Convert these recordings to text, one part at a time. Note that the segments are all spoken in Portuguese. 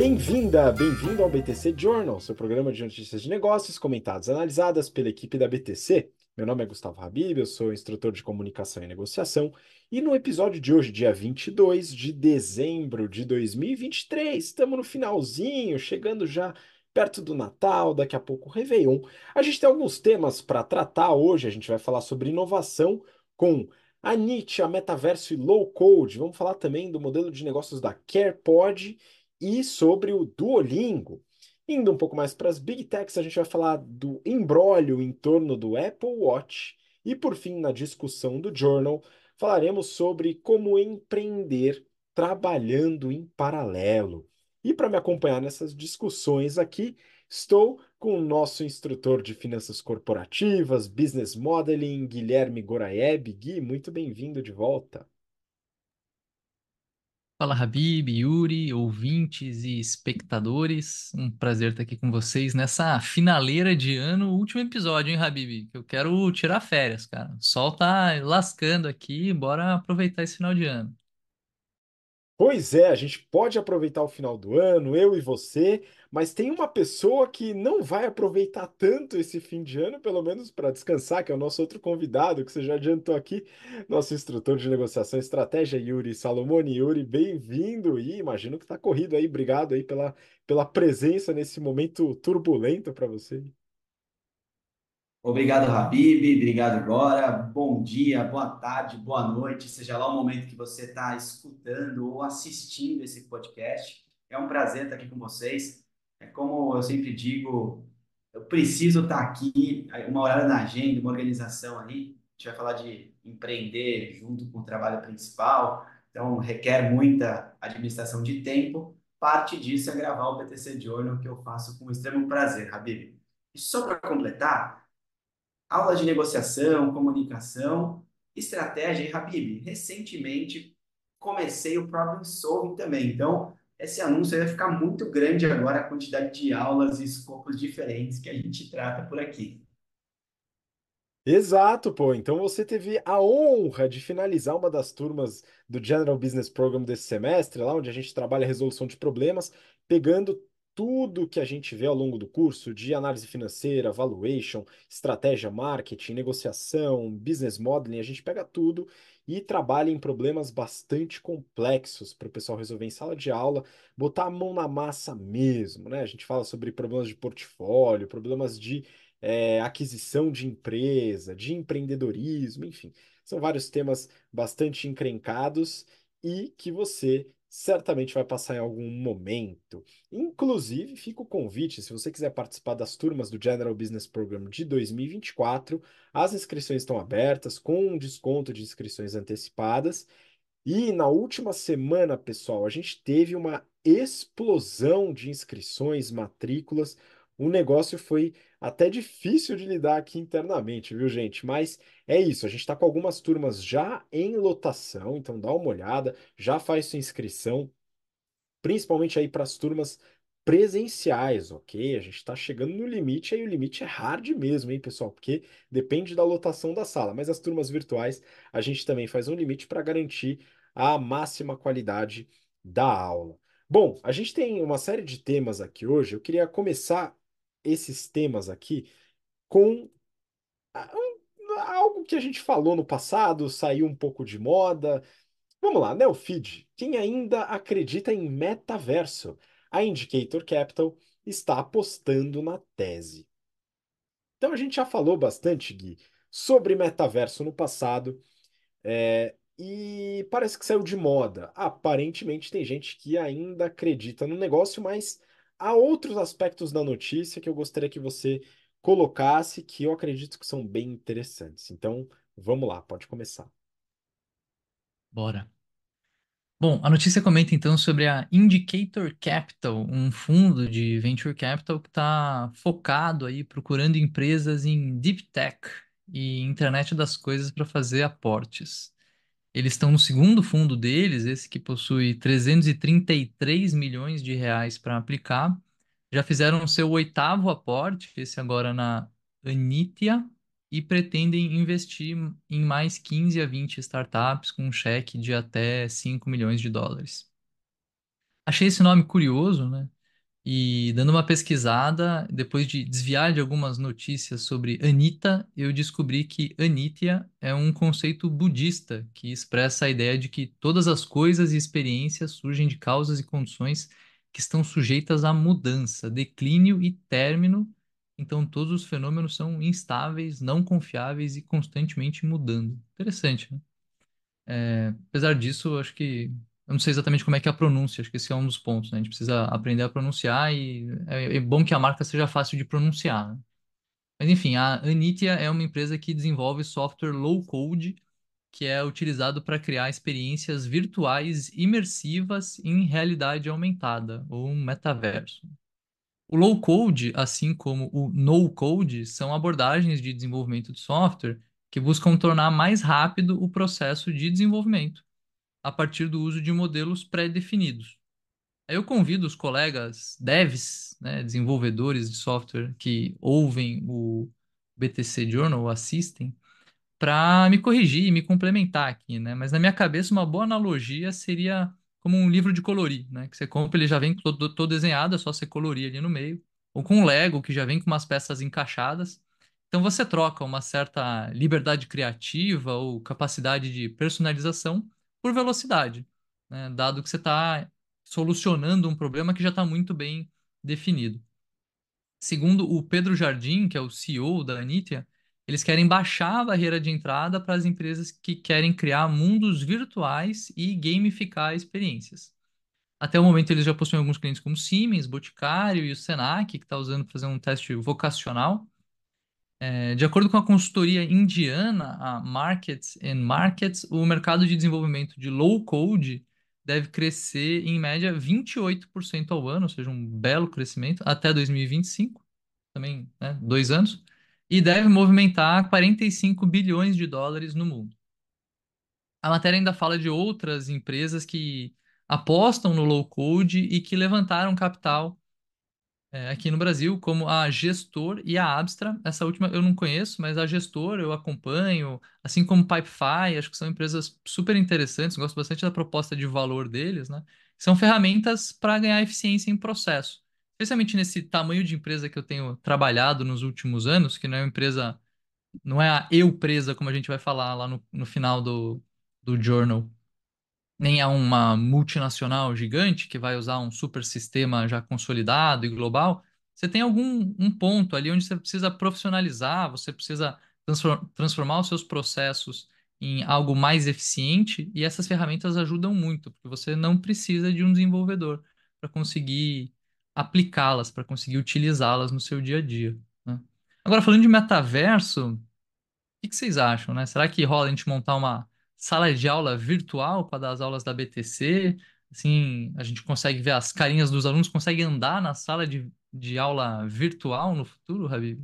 Bem-vinda, bem-vindo ao BTC Journal, seu programa de notícias de negócios comentadas e analisadas pela equipe da BTC. Meu nome é Gustavo Habib, eu sou instrutor de comunicação e negociação, e no episódio de hoje, dia 22 de dezembro de 2023, estamos no finalzinho, chegando já perto do Natal, daqui a pouco o Réveillon. A gente tem alguns temas para tratar hoje, a gente vai falar sobre inovação com a Nietzsche, a metaverso e low code. Vamos falar também do modelo de negócios da CarePod e sobre o Duolingo. Indo um pouco mais para as Big Techs, a gente vai falar do embrólio em torno do Apple Watch. E por fim, na discussão do Journal, falaremos sobre como empreender trabalhando em paralelo. E para me acompanhar nessas discussões aqui, estou com o nosso instrutor de finanças corporativas, business modeling, Guilherme Goraeb. Gui, muito bem-vindo de volta. Fala, Habib, Yuri, ouvintes e espectadores. Um prazer estar aqui com vocês nessa finaleira de ano, último episódio, hein, Habib? Eu quero tirar férias, cara. O sol tá lascando aqui, bora aproveitar esse final de ano. Pois é, a gente pode aproveitar o final do ano, eu e você, mas tem uma pessoa que não vai aproveitar tanto esse fim de ano, pelo menos para descansar, que é o nosso outro convidado, que você já adiantou aqui, nosso instrutor de negociação e estratégia, Yuri Salomone. Yuri, bem-vindo e imagino que está corrido aí, obrigado aí pela, pela presença nesse momento turbulento para você. Obrigado, Habib. Obrigado, Gora. Bom dia, boa tarde, boa noite, seja lá o momento que você está escutando ou assistindo esse podcast. É um prazer estar aqui com vocês. É como eu sempre digo, eu preciso estar aqui, uma hora na agenda, uma organização ali. A gente vai falar de empreender junto com o trabalho principal, então requer muita administração de tempo. Parte disso é gravar o PTC Journal, que eu faço com extremo prazer, Habib. E só para completar, aula de negociação, comunicação, estratégia e Habib. Recentemente comecei o Problem Solving também. Então, esse anúncio vai ficar muito grande agora, a quantidade de aulas e escopos diferentes que a gente trata por aqui. Exato, pô. Então você teve a honra de finalizar uma das turmas do General Business Program desse semestre, lá onde a gente trabalha a resolução de problemas, pegando tudo que a gente vê ao longo do curso de análise financeira, valuation, estratégia, marketing, negociação, business modeling, a gente pega tudo e trabalha em problemas bastante complexos para o pessoal resolver em sala de aula, botar a mão na massa mesmo, né? A gente fala sobre problemas de portfólio, problemas de é, aquisição de empresa, de empreendedorismo, enfim. São vários temas bastante encrencados e que você certamente vai passar em algum momento. Inclusive, fica o convite, se você quiser participar das turmas do General Business Program de 2024, as inscrições estão abertas com um desconto de inscrições antecipadas. E na última semana, pessoal, a gente teve uma explosão de inscrições, matrículas. O negócio foi até difícil de lidar aqui internamente, viu, gente? Mas é isso, a gente está com algumas turmas já em lotação, então dá uma olhada, já faz sua inscrição, principalmente aí para as turmas presenciais, ok? A gente está chegando no limite, aí o limite é hard mesmo, hein, pessoal? Porque depende da lotação da sala, mas as turmas virtuais a gente também faz um limite para garantir a máxima qualidade da aula. Bom, a gente tem uma série de temas aqui hoje. Eu queria começar esses temas aqui com algo que a gente falou no passado, saiu um pouco de moda. Vamos lá, Neofeed. Quem ainda acredita em metaverso? A Indicator Capital está apostando na tese. Então a gente já falou bastante, Gui, sobre metaverso no passado. É, e parece que saiu de moda. Aparentemente tem gente que ainda acredita no negócio, mas há outros aspectos da notícia que eu gostaria que você colocasse, que eu acredito que são bem interessantes. Então, vamos lá, pode começar. Bora. Bom, a notícia comenta então sobre a Indicator Capital, um fundo de venture capital que está focado aí procurando empresas em deep tech e internet das coisas para fazer aportes. Eles estão no segundo fundo deles, esse que possui 333 milhões de reais para aplicar. Já fizeram o seu oitavo aporte, esse agora na Anitia, e pretendem investir em mais 15 a 20 startups com um cheque de até 5 milhões de dólares. achei esse nome curioso, né? E dando uma pesquisada, depois de desviar de algumas notícias sobre Anita, eu descobri que Anitya é um conceito budista que expressa a ideia de que todas as coisas e experiências surgem de causas e condições que estão sujeitas a mudança, declínio e término. Então, todos os fenômenos são instáveis, não confiáveis e constantemente mudando. Interessante, né? É, apesar disso, acho que. Eu não sei exatamente como é que é a pronúncia, acho que esse é um dos pontos, né? A gente precisa aprender a pronunciar e é, é bom que a marca seja fácil de pronunciar, né? Mas enfim, a Anitia é uma empresa que desenvolve software low-code que é utilizado para criar experiências virtuais imersivas em realidade aumentada, ou um metaverso. O low-code, assim como o no-code, são abordagens de desenvolvimento de software que buscam tornar mais rápido o processo de desenvolvimento, a partir do uso de modelos pré-definidos. Eu convido os colegas devs, né, desenvolvedores de software que ouvem o BTC Journal, ou assistem, para me corrigir e me complementar aqui, né? Mas na minha cabeça, uma boa analogia seria como um livro de colorir, né? Que você compra, ele já vem todo, todo desenhado, é só você colorir ali no meio. Ou com um Lego, que já vem com umas peças encaixadas. Então você troca uma certa liberdade criativa ou capacidade de personalização por velocidade, né? Dado que você está solucionando um problema que já está muito bem definido. Segundo o Pedro Jardim, que é o CEO da Anitia, eles querem baixar a barreira de entrada para as empresas que querem criar mundos virtuais e gamificar experiências. Até o momento, eles já possuem alguns clientes como Siemens, Boticário e o Senac, que está usando para fazer um teste vocacional. É, de acordo com a consultoria indiana, a Markets and Markets, o mercado de desenvolvimento de low code deve crescer em média 28% ao ano, ou seja, um belo crescimento, até 2025, também, né, dois anos, e deve movimentar 45 bilhões de dólares no mundo. A matéria ainda fala de outras empresas que apostam no low code e que levantaram capital é, aqui no Brasil, como a Gestor e a Abstra. Essa última eu não conheço, mas a Gestor eu acompanho, assim como Pipefy, acho que são empresas super interessantes, gosto bastante da proposta de valor deles, né? São ferramentas para ganhar eficiência em processo. Especialmente nesse tamanho de empresa que eu tenho trabalhado nos últimos anos, que não é uma empresa, não é a eu presa, como a gente vai falar lá no, no final do, do journal nem é uma multinacional gigante que vai usar um super sistema já consolidado e global, você tem algum um ponto ali onde você precisa profissionalizar, você precisa transformar os seus processos em algo mais eficiente e essas ferramentas ajudam muito, porque você não precisa de um desenvolvedor para conseguir aplicá-las, para conseguir utilizá-las no seu dia a dia. Né? Agora, falando de metaverso, o que que vocês acham, né? Será que rola a gente montar uma sala de aula virtual para dar as aulas da BTC. Assim, a gente consegue ver as carinhas dos alunos, consegue andar na sala de, de aula virtual no futuro, Habib?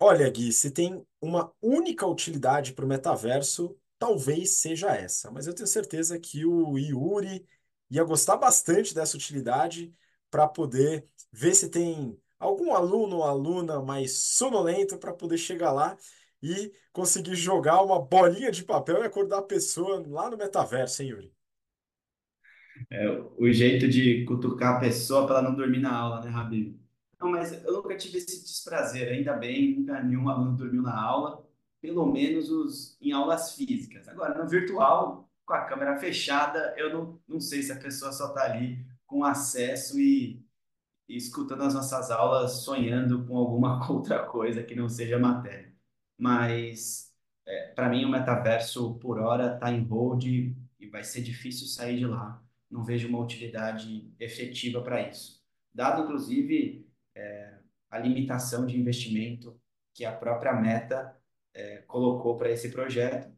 Olha, Gui, se tem uma única utilidade para o metaverso, talvez seja essa. Mas eu tenho certeza que o Yuri ia gostar bastante dessa utilidade para poder ver se tem algum aluno ou aluna mais sonolento para poder chegar lá e conseguir jogar uma bolinha de papel e acordar a pessoa lá no metaverso, hein, Yuri? É o jeito de cutucar a pessoa para ela não dormir na aula, né, Rabino? Não, mas eu nunca tive esse desprazer, ainda bem, nunca nenhum aluno dormiu na aula, pelo menos os, em aulas físicas. Agora, no virtual, com a câmera fechada, eu não, não sei se a pessoa só está ali com acesso e, e escutando as nossas aulas, sonhando com alguma outra coisa que não seja matéria mas é, para mim o metaverso por hora está em hold e vai ser difícil sair de lá. Não vejo uma utilidade efetiva para isso. Dado, inclusive, é, a limitação de investimento que a própria Meta é, colocou para esse projeto,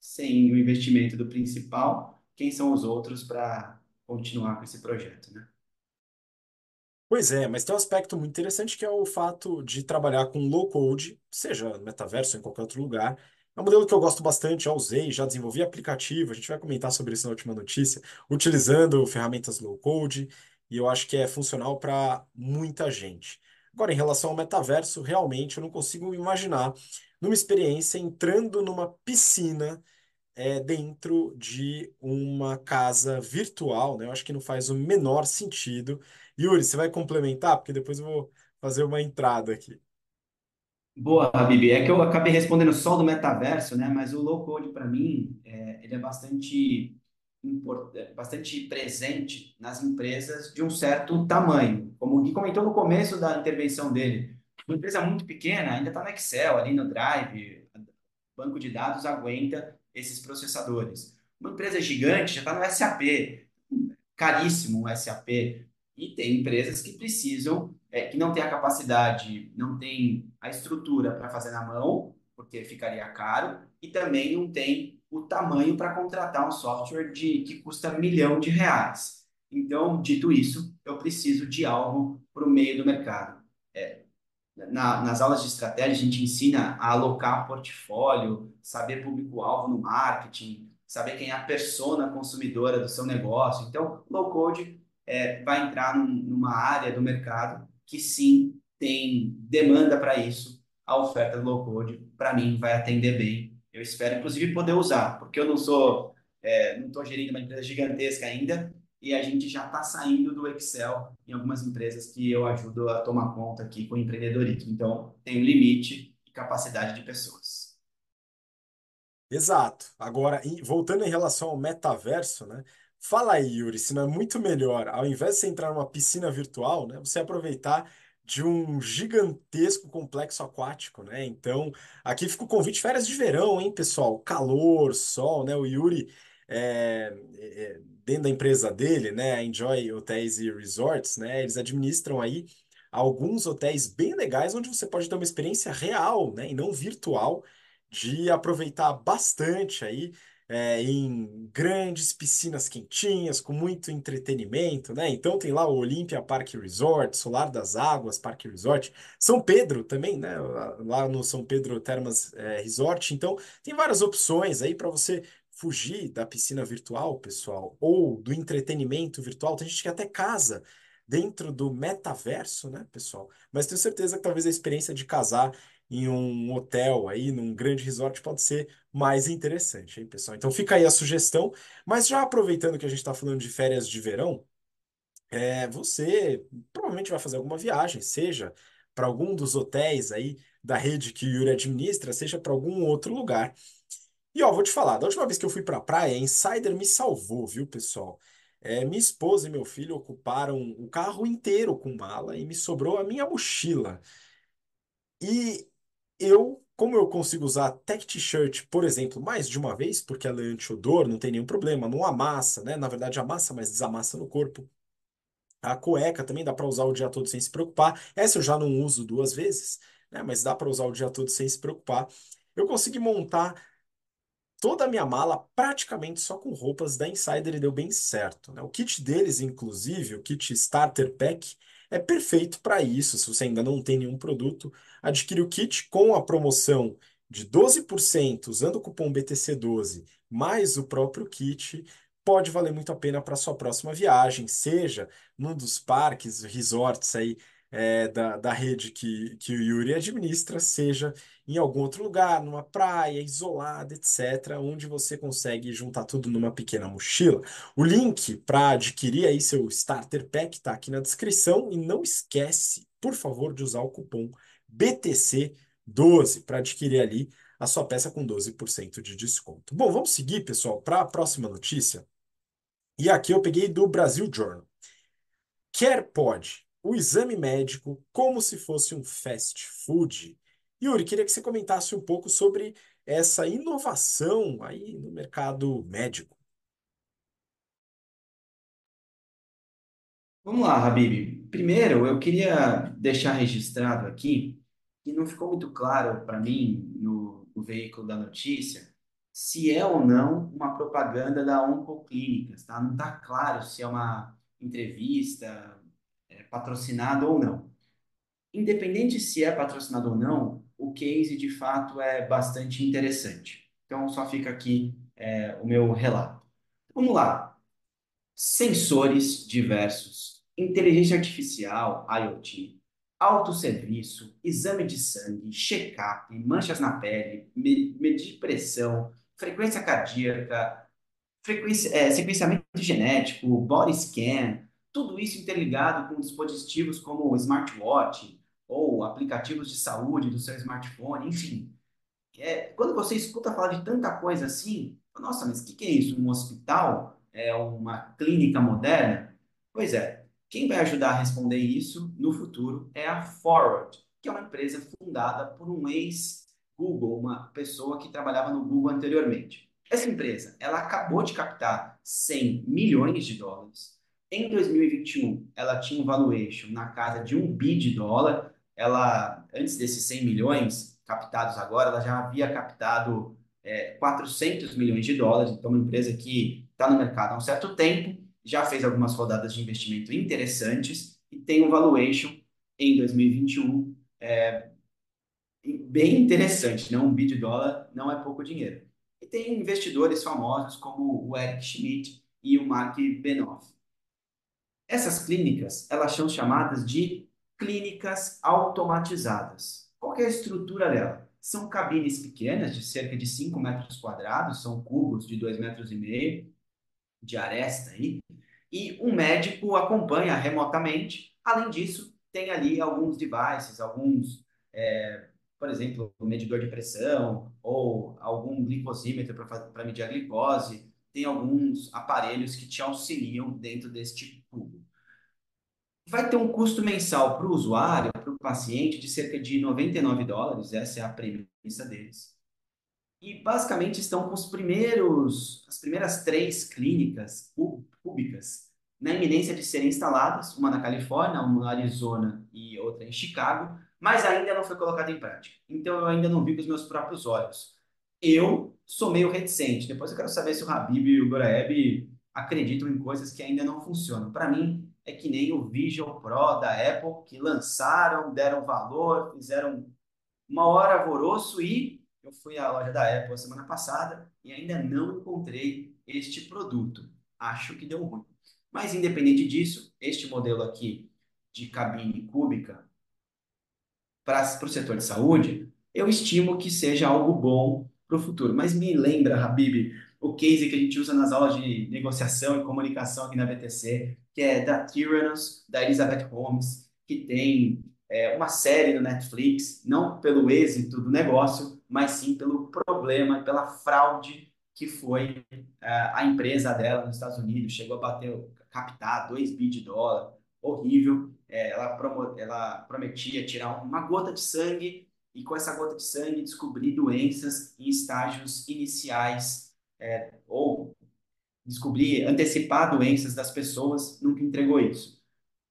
sem o investimento do principal, quem são os outros para continuar com esse projeto, né? Pois é, mas tem um aspecto muito interessante que é o fato de trabalhar com low code, seja no metaverso ou em qualquer outro lugar. É um modelo que eu gosto bastante, já usei, já desenvolvi aplicativo, a gente vai comentar sobre isso na última notícia, utilizando ferramentas low code, e eu acho que é funcional para muita gente. Agora, em relação ao metaverso, realmente eu não consigo imaginar numa experiência entrando numa piscina é, dentro de uma casa virtual, né? Eu acho que não faz o menor sentido. Yuri, você vai complementar? Porque depois eu vou fazer uma entrada aqui. Boa, Habib. É que eu acabei respondendo só do metaverso, né? Mas o low code, para mim, é, ele é bastante, import, é, bastante presente nas empresas de um certo tamanho. Como o Gui comentou no começo da intervenção dele, uma empresa muito pequena ainda está no Excel, ali no Drive, banco de dados aguenta esses processadores. Uma empresa gigante já está no SAP, caríssimo o SAP, e tem empresas que precisam, é, que não tem a capacidade, não tem a estrutura para fazer na mão, porque ficaria caro, e também não tem o tamanho para contratar um software de, que custa milhão de reais. Então, dito isso, eu preciso de algo para o meio do mercado. É, na, nas aulas de estratégia, a gente ensina a alocar portfólio, saber público-alvo no marketing, saber quem é a persona consumidora do seu negócio. Então, low code é, vai entrar num, numa área do mercado que sim tem demanda para isso. A oferta do low code, para mim, vai atender bem. Eu espero, inclusive, poder usar, porque eu não sou, é, não estou gerindo uma empresa gigantesca ainda, e a gente já está saindo do Excel em algumas empresas que eu ajudo a tomar conta aqui com empreendedorismo. Então, tem um limite e capacidade de pessoas. Exato. Agora, voltando em relação ao metaverso, né? Fala aí, Yuri, se não é muito melhor, ao invés de você entrar numa piscina virtual, né, você aproveitar de um gigantesco complexo aquático, né? Então, aqui fica o convite férias de verão, hein, pessoal? Calor, sol, né? O Yuri é, é, dentro da empresa dele, né, a Enjoy Hotels e Resorts, né, eles administram aí alguns hotéis bem legais onde você pode ter uma experiência real, né, e não virtual, de aproveitar bastante aí é, em grandes piscinas quentinhas, com muito entretenimento, né? Então tem lá o Olympia Park Resort, Solar das Águas Park Resort, São Pedro também, né? Lá no São Pedro Termas é, Resort. Então tem várias opções aí para você fugir da piscina virtual, pessoal, ou do entretenimento virtual. Tem gente que até casa dentro do metaverso, né, pessoal? Mas tenho certeza que talvez a experiência de casar em um hotel aí, num grande resort, pode ser mais interessante, hein, pessoal? Então fica aí a sugestão. Mas já aproveitando que a gente está falando de férias de verão, é, você provavelmente vai fazer alguma viagem, seja para algum dos hotéis aí da rede que o Yuri administra, seja para algum outro lugar. E ó, vou te falar, da última vez que eu fui pra praia, a Insider me salvou, viu, pessoal? É, minha esposa e meu filho ocuparam o carro inteiro com mala e me sobrou a minha mochila. E eu, como eu consigo usar tech t-shirt, por exemplo, mais de uma vez, porque ela é anti-odor, não tem nenhum problema, não amassa, né? Na verdade, amassa, mas desamassa no corpo. A cueca também dá para usar o dia todo sem se preocupar. Essa eu já não uso duas vezes, né? Mas dá para usar o dia todo sem se preocupar. Eu consegui montar toda a minha mala praticamente só com roupas da Insider e deu bem certo. Né? O kit deles, inclusive, o kit Starter Pack, é perfeito para isso. Se você ainda não tem nenhum produto, adquire o kit com a promoção de 12% usando o cupom BTC12 mais o próprio kit. Pode valer muito a pena para sua próxima viagem, seja num dos parques, resorts aí é, da, da rede que, que o Yuri administra, seja em algum outro lugar, numa praia, isolada, etc., onde você consegue juntar tudo numa pequena mochila. O link para adquirir aí seu Starter Pack está aqui na descrição e não esquece, por favor, de usar o cupom BTC12 para adquirir ali a sua peça com 12% de desconto. Bom, vamos seguir, pessoal, para a próxima notícia. E aqui eu peguei do Brasil Journal. Quer pode o exame médico como se fosse um fast food. Yuri, queria que você comentasse um pouco sobre essa inovação aí no mercado médico. Vamos lá, Habib. Primeiro, eu queria deixar registrado aqui que não ficou muito claro para mim no, no, veículo da notícia se é ou não uma propaganda da Oncoclínicas, tá? Não está claro se é uma entrevista, patrocinado ou não. Independente se é patrocinado ou não, o case de fato é bastante interessante. Então, só fica aqui é, o meu relato. Vamos lá. Sensores diversos, inteligência artificial, IoT, autosserviço, exame de sangue, check-up, manchas na pele, medir pressão, frequência cardíaca, frequência, é, sequenciamento genético, body scan, tudo isso interligado com dispositivos como o smartwatch ou aplicativos de saúde do seu smartphone, enfim. É, quando você escuta falar de tanta coisa assim, nossa, mas o que, que é isso? Um hospital? É uma clínica moderna? Pois é, quem vai ajudar a responder isso no futuro é a Forward, que é uma empresa fundada por um ex-Google, uma pessoa que trabalhava no Google anteriormente. Essa empresa, ela acabou de captar 100 milhões de dólares. Em 2021, ela tinha um valuation na casa de um bi de dólar. Ela, antes desses 100 milhões captados agora, ela já havia captado é, 400 milhões de dólares. Então, uma empresa que está no mercado há um certo tempo, já fez algumas rodadas de investimento interessantes e tem um valuation em 2021 é, bem interessante, né? Um bi de dólar não é pouco dinheiro. E tem investidores famosos como o Eric Schmidt e o Mark Benoff. Essas clínicas, elas são chamadas de clínicas automatizadas. Qual é a estrutura dela? São cabines pequenas, de cerca de 5 metros quadrados, são cubos de 2 metros e meio de aresta aí, e um médico acompanha remotamente. Além disso, tem ali alguns devices, alguns, é, por exemplo, um medidor de pressão ou algum glicosímetro para medir a glicose. Tem alguns aparelhos que te auxiliam dentro deste. Vai ter um custo mensal para o usuário, para o paciente, de cerca de 99 dólares, essa é a premissa deles. E basicamente estão com os primeiros, as primeiras três clínicas públicas na iminência de serem instaladas, uma na Califórnia, uma na Arizona e outra em Chicago, mas ainda não foi colocada em prática. Então eu ainda não vi com os meus próprios olhos. Eu sou meio reticente. Depois eu quero saber se o Habib e o Goraeb acreditam em coisas que ainda não funcionam. Para mim, é que nem o Vision Pro da Apple, que lançaram, deram valor, fizeram uma hora alvoroço e eu fui à loja da Apple semana passada e ainda não encontrei este produto. Acho que deu ruim. Mas, independente disso, este modelo aqui de cabine cúbica para o setor de saúde, eu estimo que seja algo bom para o futuro. Mas me lembra, Habib, o case que a gente usa nas aulas de negociação e comunicação aqui na BTC, que é da Tyrannus, da Elizabeth Holmes, que tem é, uma série no Netflix, não pelo êxito do negócio, mas sim pelo problema, pela fraude que foi uh, a empresa dela nos Estados Unidos, chegou a bater, captar 2 bi de dólar, horrível. É, ela, promo, ela prometia tirar uma gota de sangue e com essa gota de sangue descobrir doenças em estágios iniciais é, ou descobrir, antecipar doenças das pessoas, nunca entregou isso.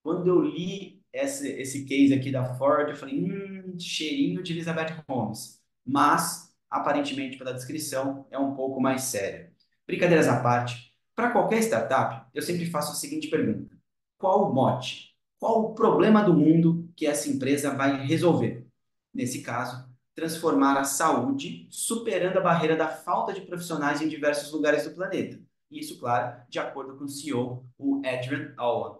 Quando eu li esse, esse case aqui da Ford, eu falei, hum, cheirinho de Elizabeth Holmes. Mas, aparentemente, pela descrição, é um pouco mais sério. Brincadeiras à parte, para qualquer startup, eu sempre faço a seguinte pergunta: qual o mote? Qual o problema do mundo que essa empresa vai resolver? Nesse caso, transformar a saúde superando a barreira da falta de profissionais em diversos lugares do planeta. Isso, claro, de acordo com o CEO, o Adrian Owen.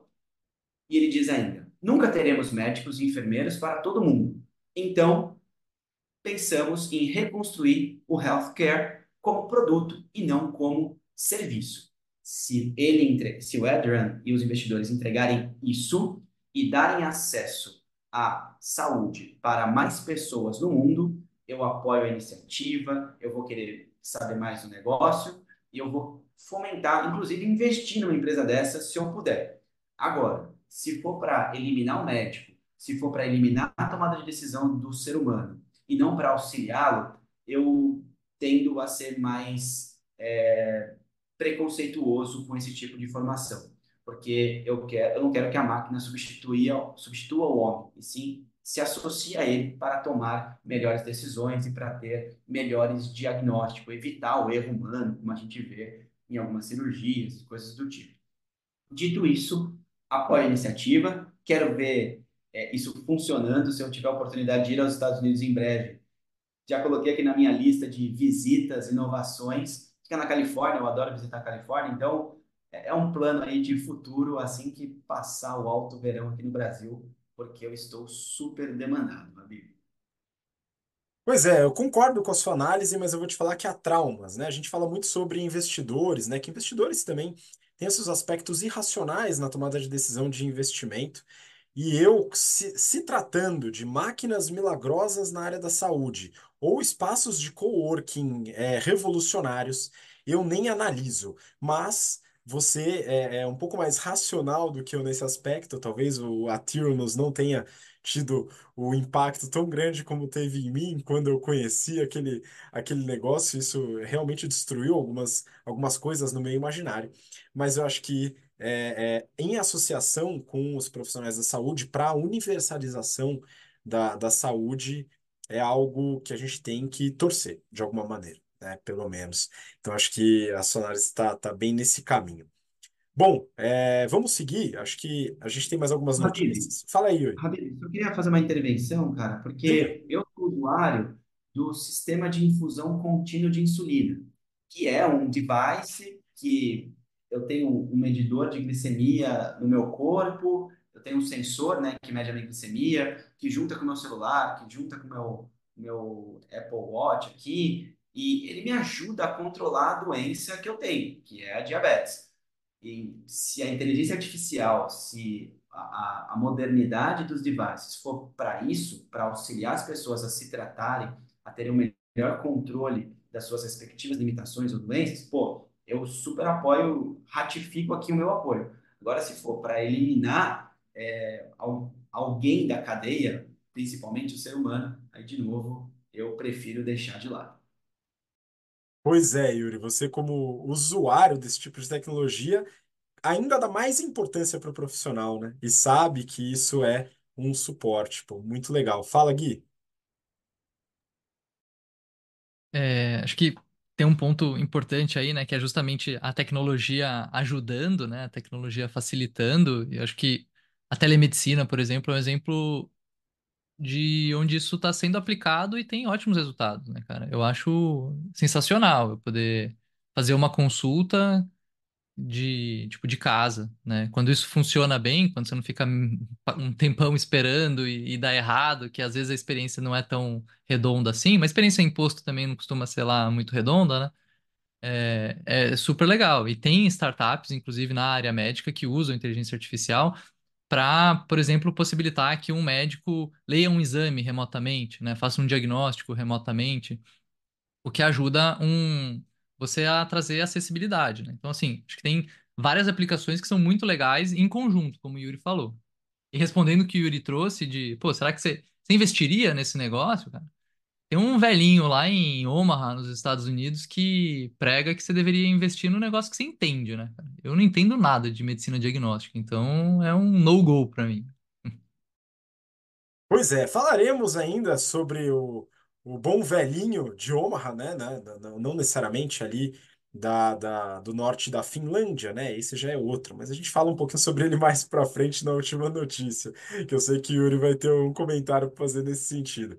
E ele diz ainda: nunca teremos médicos e enfermeiros para todo mundo. Então, pensamos em reconstruir o healthcare como produto e não como serviço. Se ele, se o Adrian e os investidores entregarem isso e darem acesso à saúde para mais pessoas no mundo, eu apoio a iniciativa, eu vou querer saber mais do negócio e eu vou fomentar, inclusive investir numa empresa dessa se eu puder. Agora, se for para eliminar o médico, se for para eliminar a tomada de decisão do ser humano e não para auxiliá-lo, eu tendo a ser mais é, preconceituoso com esse tipo de informação, porque eu, quero, eu não quero que a máquina substitua, substitua o homem, e sim se associe a ele para tomar melhores decisões e para ter melhores diagnósticos, evitar o erro humano, como a gente vê em algumas cirurgias, coisas do tipo. Dito isso, apoio a iniciativa, quero ver é, isso funcionando se eu tiver a oportunidade de ir aos Estados Unidos em breve. Já coloquei aqui na minha lista de visitas, inovações. Fica na Califórnia, eu adoro visitar a Califórnia, então é, é um plano aí de futuro assim que passar o alto verão aqui no Brasil, porque eu estou super demandado, amigo. Pois é, eu concordo com a sua análise, mas eu vou te falar que há traumas, né? A gente fala muito sobre investidores, né? Que investidores também têm esses aspectos irracionais na tomada de decisão de investimento. E eu, se, se tratando de máquinas milagrosas na área da saúde ou espaços de coworking é, revolucionários, eu nem analiso. Mas você é, é um pouco mais racional do que eu nesse aspecto. Talvez o a Theranos não tenha tido o impacto tão grande como teve em mim quando eu conheci aquele, aquele negócio. Isso realmente destruiu algumas, algumas coisas no meu imaginário. Mas eu acho que é, é, em associação com os profissionais da saúde, para a universalização da, da saúde, é algo que a gente tem que torcer, de alguma maneira, né? Pelo menos. Então, acho que a Sonaris está tá bem nesse caminho. Bom, é, vamos seguir. Acho que a gente tem mais algumas Habib, notícias. Fala aí, Yuri. Rabir, eu queria fazer uma intervenção, cara, porque eu sou usuário do sistema de infusão contínua de insulina, que é um device que eu tenho um medidor de glicemia no meu corpo, eu tenho um sensor, né, que mede a minha glicemia, que junta com o meu celular, que junta com o meu, meu Apple Watch aqui, e ele me ajuda a controlar a doença que eu tenho, que é a diabetes. E se a inteligência artificial, se a, a modernidade dos devices for para isso, para auxiliar as pessoas a se tratarem, a terem um melhor controle das suas respectivas limitações ou doenças, pô, eu super apoio, ratifico aqui o meu apoio. Agora, se for para eliminar é, alguém da cadeia, principalmente o ser humano, aí de novo eu prefiro deixar de lado. Pois é, Yuri, você como usuário desse tipo de tecnologia ainda dá mais importância para o profissional, né? E sabe que isso é um suporte, pô, muito legal. Fala, Gui. É, acho que tem um ponto importante aí, né, que é justamente a tecnologia ajudando, né, a tecnologia facilitando. E acho que a telemedicina, por exemplo, é um exemplo de onde isso está sendo aplicado e tem ótimos resultados, né, cara? Eu acho sensacional eu poder fazer uma consulta de tipo de casa, né? Quando isso funciona bem, quando você não fica um tempão esperando e, e dá errado, que às vezes a experiência não é tão redonda assim, mas experiência em imposto também não costuma ser lá muito redonda, né? É, é super legal. E tem startups, inclusive na área médica, que usam inteligência artificial para, por exemplo, possibilitar que um médico leia um exame remotamente, né? Faça um diagnóstico remotamente o que ajuda um, você a trazer acessibilidade, né? Então, assim, acho que tem várias aplicações que são muito legais em conjunto, como o Yuri falou. E respondendo o que o Yuri trouxe de, pô, será que você, você investiria nesse negócio, cara? Tem um velhinho lá em Omaha, nos Estados Unidos, que prega que você deveria investir no negócio que você entende, né? Eu não entendo nada de medicina diagnóstica, então é um no-go para mim. Pois é, falaremos ainda sobre o, o bom velhinho de Omaha, né, né, não necessariamente ali da, da- do norte da Finlândia, né, esse já é outro, mas a gente fala um pouquinho sobre ele mais pra frente na última notícia, que eu sei que Yuri vai ter um comentário para fazer nesse sentido.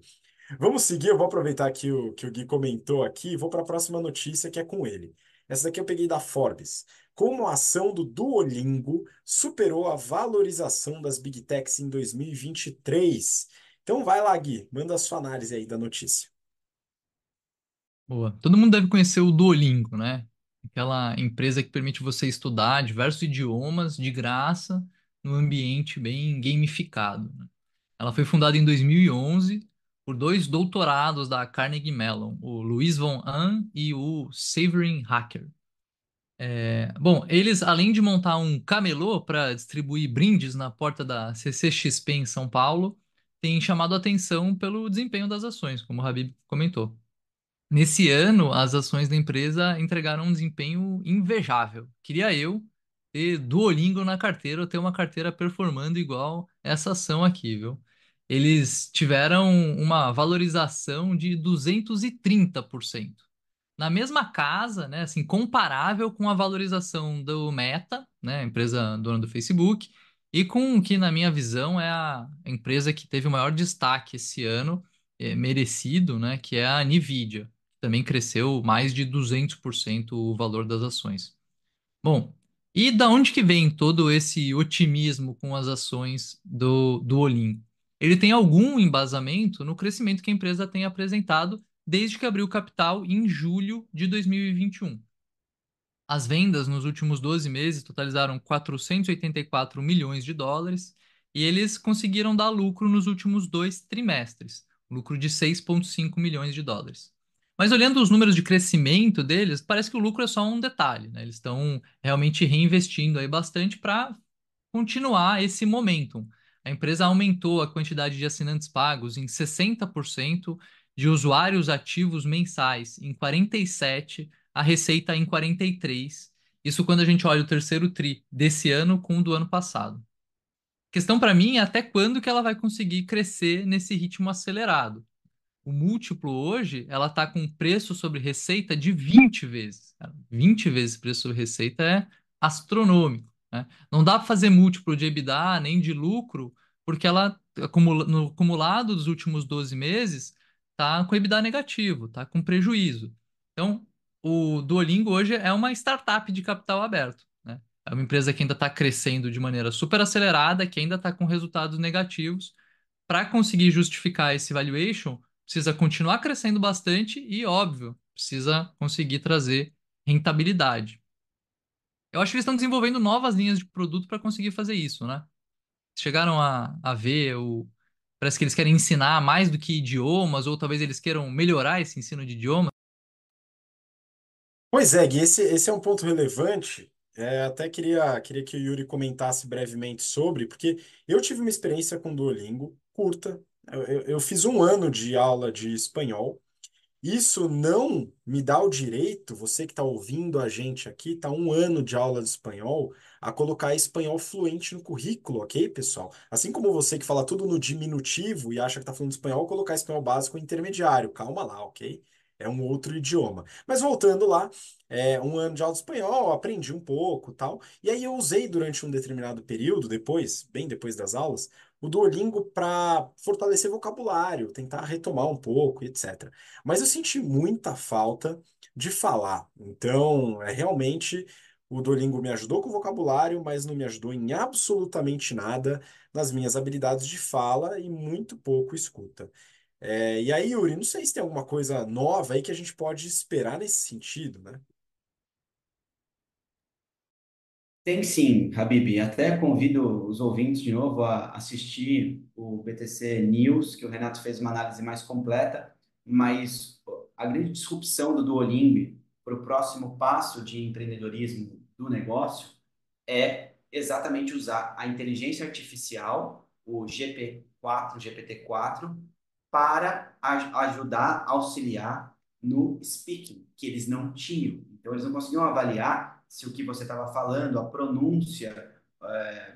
Vamos seguir, eu vou aproveitar que o, que o Gui comentou aqui e vou para a próxima notícia que é com ele. Essa daqui eu peguei da Forbes. Como a ação do Duolingo superou a valorização das Big Techs em 2023. Então vai lá, Gui, manda a sua análise aí da notícia. Boa. Todo mundo deve conhecer o Duolingo, né? Aquela empresa que permite você estudar diversos idiomas de graça num ambiente bem gamificado. né? Ela foi fundada em 2011 por dois doutorados da Carnegie Mellon, o Luiz von Ahn e o Severin Hacker. É, bom, eles, além de montar um camelô para distribuir brindes na porta da CCXP em São Paulo, têm chamado atenção pelo desempenho das ações, como o Habib comentou. Nesse ano, as ações da empresa entregaram um desempenho invejável. Queria eu ter Duolingo na carteira ou ter uma carteira performando igual essa ação aqui, viu? Eles tiveram uma valorização de 230%. Na mesma casa, né, assim, comparável com a valorização do Meta, né, empresa dona do Facebook, e com o que, na minha visão, é a empresa que teve o maior destaque esse ano, é, merecido, né, que é a Nvidia também cresceu mais de 200% o valor das ações. Bom, e da onde que vem todo esse otimismo com as ações do, do Olim? Ele tem algum embasamento no crescimento que a empresa tem apresentado desde que abriu capital em julho de 2021. As vendas nos últimos 12 meses totalizaram 484 milhões de dólares e eles conseguiram dar lucro nos últimos dois trimestres, lucro de 6,5 milhões de dólares. Mas olhando os números de crescimento deles, parece que o lucro é só um detalhe, né? Eles estão realmente reinvestindo aí bastante para continuar esse momentum. A empresa aumentou a quantidade de assinantes pagos em 60%, de usuários ativos mensais em 47%, a receita em 43%. Isso quando a gente olha o terceiro TRI desse ano com o do ano passado. A questão para mim é até quando que ela vai conseguir crescer nesse ritmo acelerado. O múltiplo hoje, ela está com preço sobre receita de 20 vezes. 20 vezes preço sobre receita é astronômico. Né? Não dá para fazer múltiplo de EBITDA nem de lucro, porque ela, no acumulado dos últimos 12 meses, está com EBITDA negativo, está com prejuízo. Então, o Duolingo hoje é uma startup de capital aberto. Né? É uma empresa que ainda está crescendo de maneira super acelerada, que ainda está com resultados negativos. Para conseguir justificar esse valuation, precisa continuar crescendo bastante e, óbvio, precisa conseguir trazer rentabilidade. Eu acho que eles estão desenvolvendo novas linhas de produto para conseguir fazer isso, né? Chegaram a, a ver o. Parece que eles querem ensinar mais do que idiomas, ou talvez eles queiram melhorar esse ensino de idiomas. Pois é, Gui, esse, esse é um ponto relevante. É, até queria, queria que o Yuri comentasse brevemente sobre, porque eu tive uma experiência com Duolingo curta. Eu, eu, eu fiz um ano de aula de espanhol isso não me dá o direito, você que está ouvindo a gente aqui, está um ano de aula de espanhol, a colocar espanhol fluente no currículo, ok, pessoal? Assim como você que fala tudo no diminutivo e acha que está falando espanhol, colocar espanhol básico intermediário. Calma lá, ok? É um outro idioma. Mas voltando lá, é, um ano de aula de espanhol, aprendi um pouco, tal. E aí eu usei durante um determinado período, depois, bem depois das aulas, o Duolingo para fortalecer vocabulário, tentar retomar um pouco, etc. Mas eu senti muita falta de falar. Então, é realmente o Duolingo me ajudou com o vocabulário, mas não me ajudou em absolutamente nada nas minhas habilidades de fala e muito pouco escuta. É, e aí, Yuri, não sei se tem alguma coisa nova aí que a gente pode esperar nesse sentido, né? Tem sim, Habib. Até convido os ouvintes de novo a assistir o BTC News, que o Renato fez uma análise mais completa, mas a grande disrupção do Duolingo para o próximo passo de empreendedorismo do negócio é exatamente usar a inteligência artificial, o GP4, GPT-4, para ajudar, auxiliar no speaking, que eles não tinham. Então, eles não conseguiam avaliar se o que você estava falando, a pronúncia, é,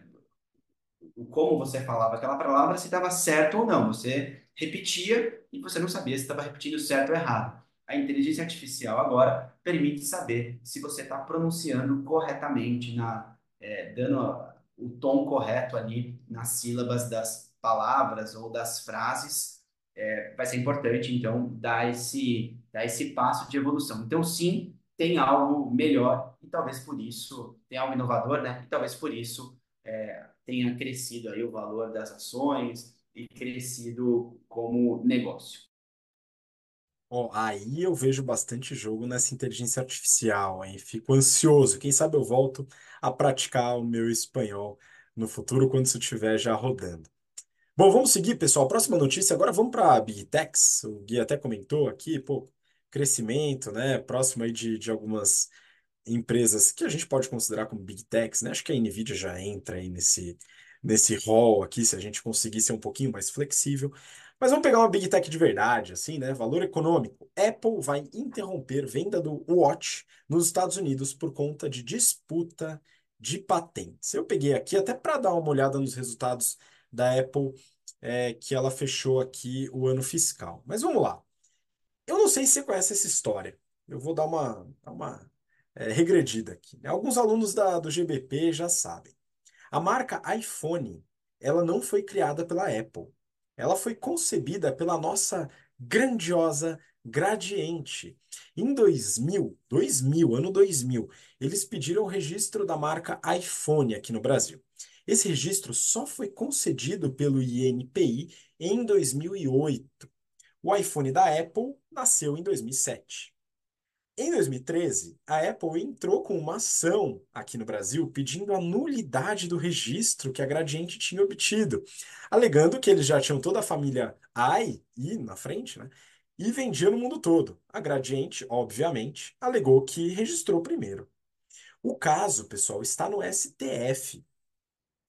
o como você falava aquela palavra, se estava certo ou não. Você repetia e você não sabia se estava repetindo certo ou errado. A inteligência artificial agora permite saber se você está pronunciando corretamente, na, é, dando o tom correto ali nas sílabas das palavras ou das frases. É, vai ser importante, então, dar esse, dar esse passo de evolução. Então, sim, tem algo melhor talvez por isso, tem algo inovador, né? E talvez por isso é, tenha crescido aí o valor das ações e crescido como negócio. Oh, aí eu vejo bastante jogo nessa inteligência artificial, hein? Fico ansioso. Quem sabe eu volto a praticar o meu espanhol no futuro, quando isso estiver já rodando. Bom, vamos seguir, pessoal. Próxima notícia. Agora vamos para a Big Techs. O Gui até comentou aqui, pô, crescimento, né? Próximo aí de, de algumas empresas que a gente pode considerar como big techs, né? Acho que a Nvidia já entra aí nesse, nesse rol aqui, se a gente conseguir ser um pouquinho mais flexível. Mas vamos pegar uma big tech de verdade, assim, né? Valor econômico. Apple vai interromper venda do Watch nos Estados Unidos por conta de disputa de patentes. Eu peguei aqui até para dar uma olhada nos resultados da Apple, é, que ela fechou aqui o ano fiscal. Mas vamos lá. Eu não sei se você conhece essa história. Eu vou dar uma, uma é, regredida aqui. Né? Alguns alunos da, do GBP já sabem. A marca iPhone, ela não foi criada pela Apple. Ela foi concebida pela nossa grandiosa Gradiente. Em 2000, 2000, ano 2000, eles pediram o registro da marca iPhone aqui no Brasil. Esse registro só foi concedido pelo INPI em 2008. O iPhone da Apple nasceu em 2007. Em 2013, a Apple entrou com uma ação aqui no Brasil pedindo a nulidade do registro que a Gradiente tinha obtido, alegando que eles já tinham toda a família i, i na frente, né? E vendiam no mundo todo. A Gradiente, obviamente, alegou que registrou primeiro. O caso, pessoal, está no STF.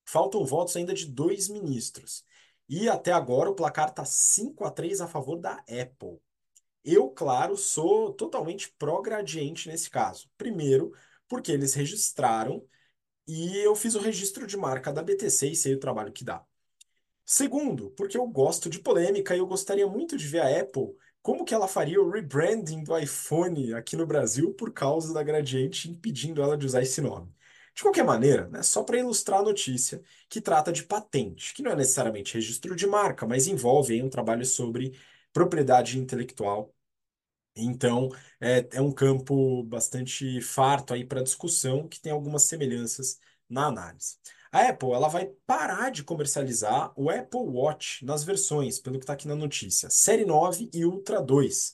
Faltam votos ainda de dois ministros. E até agora o placar está 5 a 3 a favor da Apple. Eu, claro, sou totalmente pró-gradiente nesse caso. Primeiro, porque eles registraram e eu fiz o registro de marca da BTC e sei o trabalho que dá. Segundo, porque eu gosto de polêmica e eu gostaria muito de ver a Apple como que ela faria o rebranding do iPhone aqui no Brasil por causa da Gradiente impedindo ela de usar esse nome. De qualquer maneira, né, só para ilustrar a notícia, que trata de patente, que não é necessariamente registro de marca, mas envolve aí, um trabalho sobre propriedade intelectual então, é, é um campo bastante farto aí para discussão, que tem algumas semelhanças na análise. A Apple ela vai parar de comercializar o Apple Watch nas versões, pelo que está aqui na notícia, Série 9 e Ultra 2.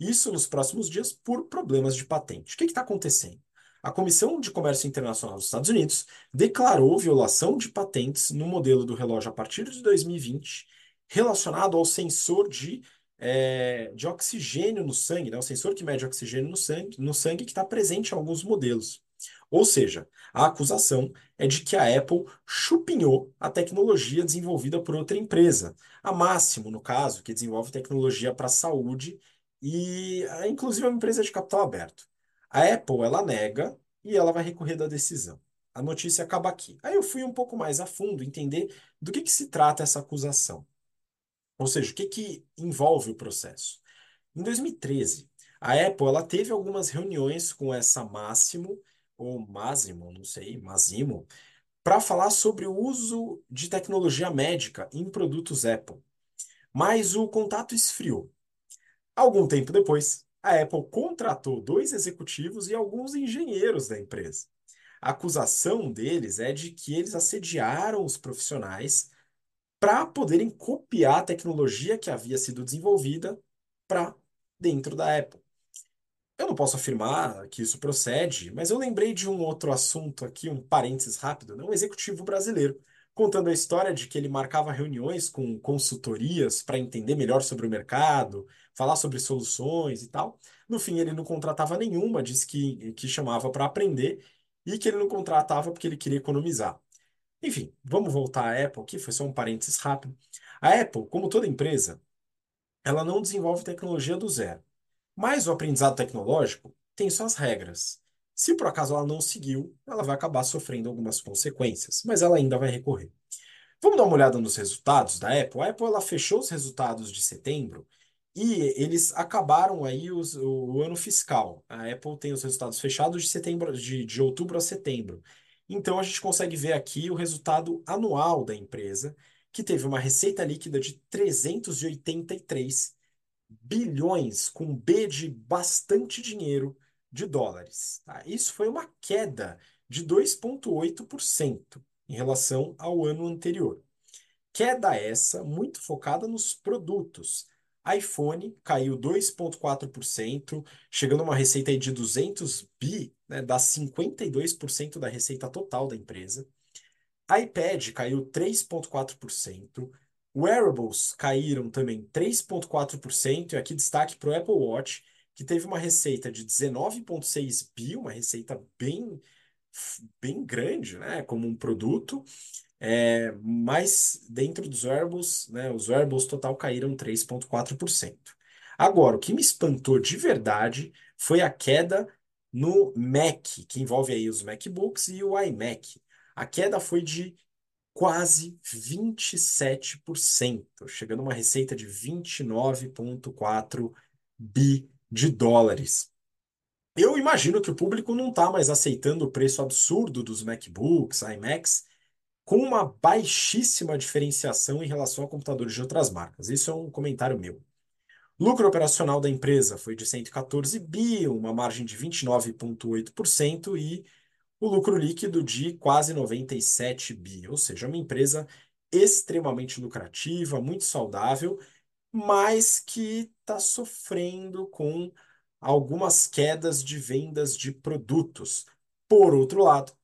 Isso nos próximos dias por problemas de patente. O que está acontecendo? A Comissão de Comércio Internacional dos Estados Unidos declarou violação de patentes no modelo do relógio a partir de 2020, relacionado ao sensor de é, de oxigênio no sangue, né? O sensor que mede oxigênio no sangue, no sangue que está presente em alguns modelos. Ou seja, a acusação é de que a Apple chupinhou a tecnologia desenvolvida por outra empresa, a Máximo, no caso, que desenvolve tecnologia para a saúde e inclusive é uma empresa de capital aberto. A Apple, ela nega e ela vai recorrer da decisão. A notícia acaba aqui. Aí eu fui um pouco mais a fundo entender do que, que se trata essa acusação. Ou seja, o que, que envolve o processo? Em 2013, a Apple ela teve algumas reuniões com essa Máximo, ou Máximo, não sei, Máximo, para falar sobre o uso de tecnologia médica em produtos Apple. Mas o contato esfriou. Algum tempo depois, a Apple contratou dois executivos e alguns engenheiros da empresa. A acusação deles é de que eles assediaram os profissionais para poderem copiar a tecnologia que havia sido desenvolvida para dentro da Apple. Eu não posso afirmar que isso procede, mas eu lembrei de um outro assunto aqui, um parênteses rápido, né? um executivo brasileiro, contando a história de que ele marcava reuniões com consultorias para entender melhor sobre o mercado, falar sobre soluções e tal. No fim, ele não contratava nenhuma, disse que, que chamava para aprender e que ele não contratava porque ele queria economizar. Enfim, vamos voltar à Apple aqui, foi só um parênteses rápido. A Apple, como toda empresa, ela não desenvolve tecnologia do zero. Mas o aprendizado tecnológico tem suas regras. Se por acaso ela não seguiu, ela vai acabar sofrendo algumas consequências, mas ela ainda vai recorrer. Vamos dar uma olhada nos resultados da Apple. A Apple ela fechou os resultados de setembro e eles acabaram aí os, o, o ano fiscal. A Apple tem os resultados fechados de setembro, de, de outubro a setembro. Então a gente consegue ver aqui o resultado anual da empresa, que teve uma receita líquida de 383 bilhões, com B de bastante dinheiro, de dólares. Tá? Isso foi uma queda de 2,8% em relação ao ano anterior. Queda essa muito focada nos produtos iPhone caiu 2,4%, chegando a uma receita de 200 bi, né, dá 52% da receita total da empresa. iPad caiu 3,4%. Wearables caíram também 3,4%. E aqui destaque para o Apple Watch, que teve uma receita de 19,6 bi, uma receita bem, bem grande, né, como um produto. É, mas dentro dos wearables, né, os wearables total caíram 3,4%. Agora, o que me espantou de verdade foi a queda no Mac, que envolve aí os MacBooks e o iMac. A queda foi de quase 27%, chegando a uma receita de 29,4 bi de dólares. Eu imagino que o público não está mais aceitando o preço absurdo dos MacBooks, iMacs, com uma baixíssima diferenciação em relação a computadores de outras marcas. Isso é um comentário meu. Lucro operacional da empresa foi de 114 bi, uma margem de 29,8% e o lucro líquido de quase 97 bi, ou seja, uma empresa extremamente lucrativa, muito saudável, mas que está sofrendo com algumas quedas de vendas de produtos. Por outro lado,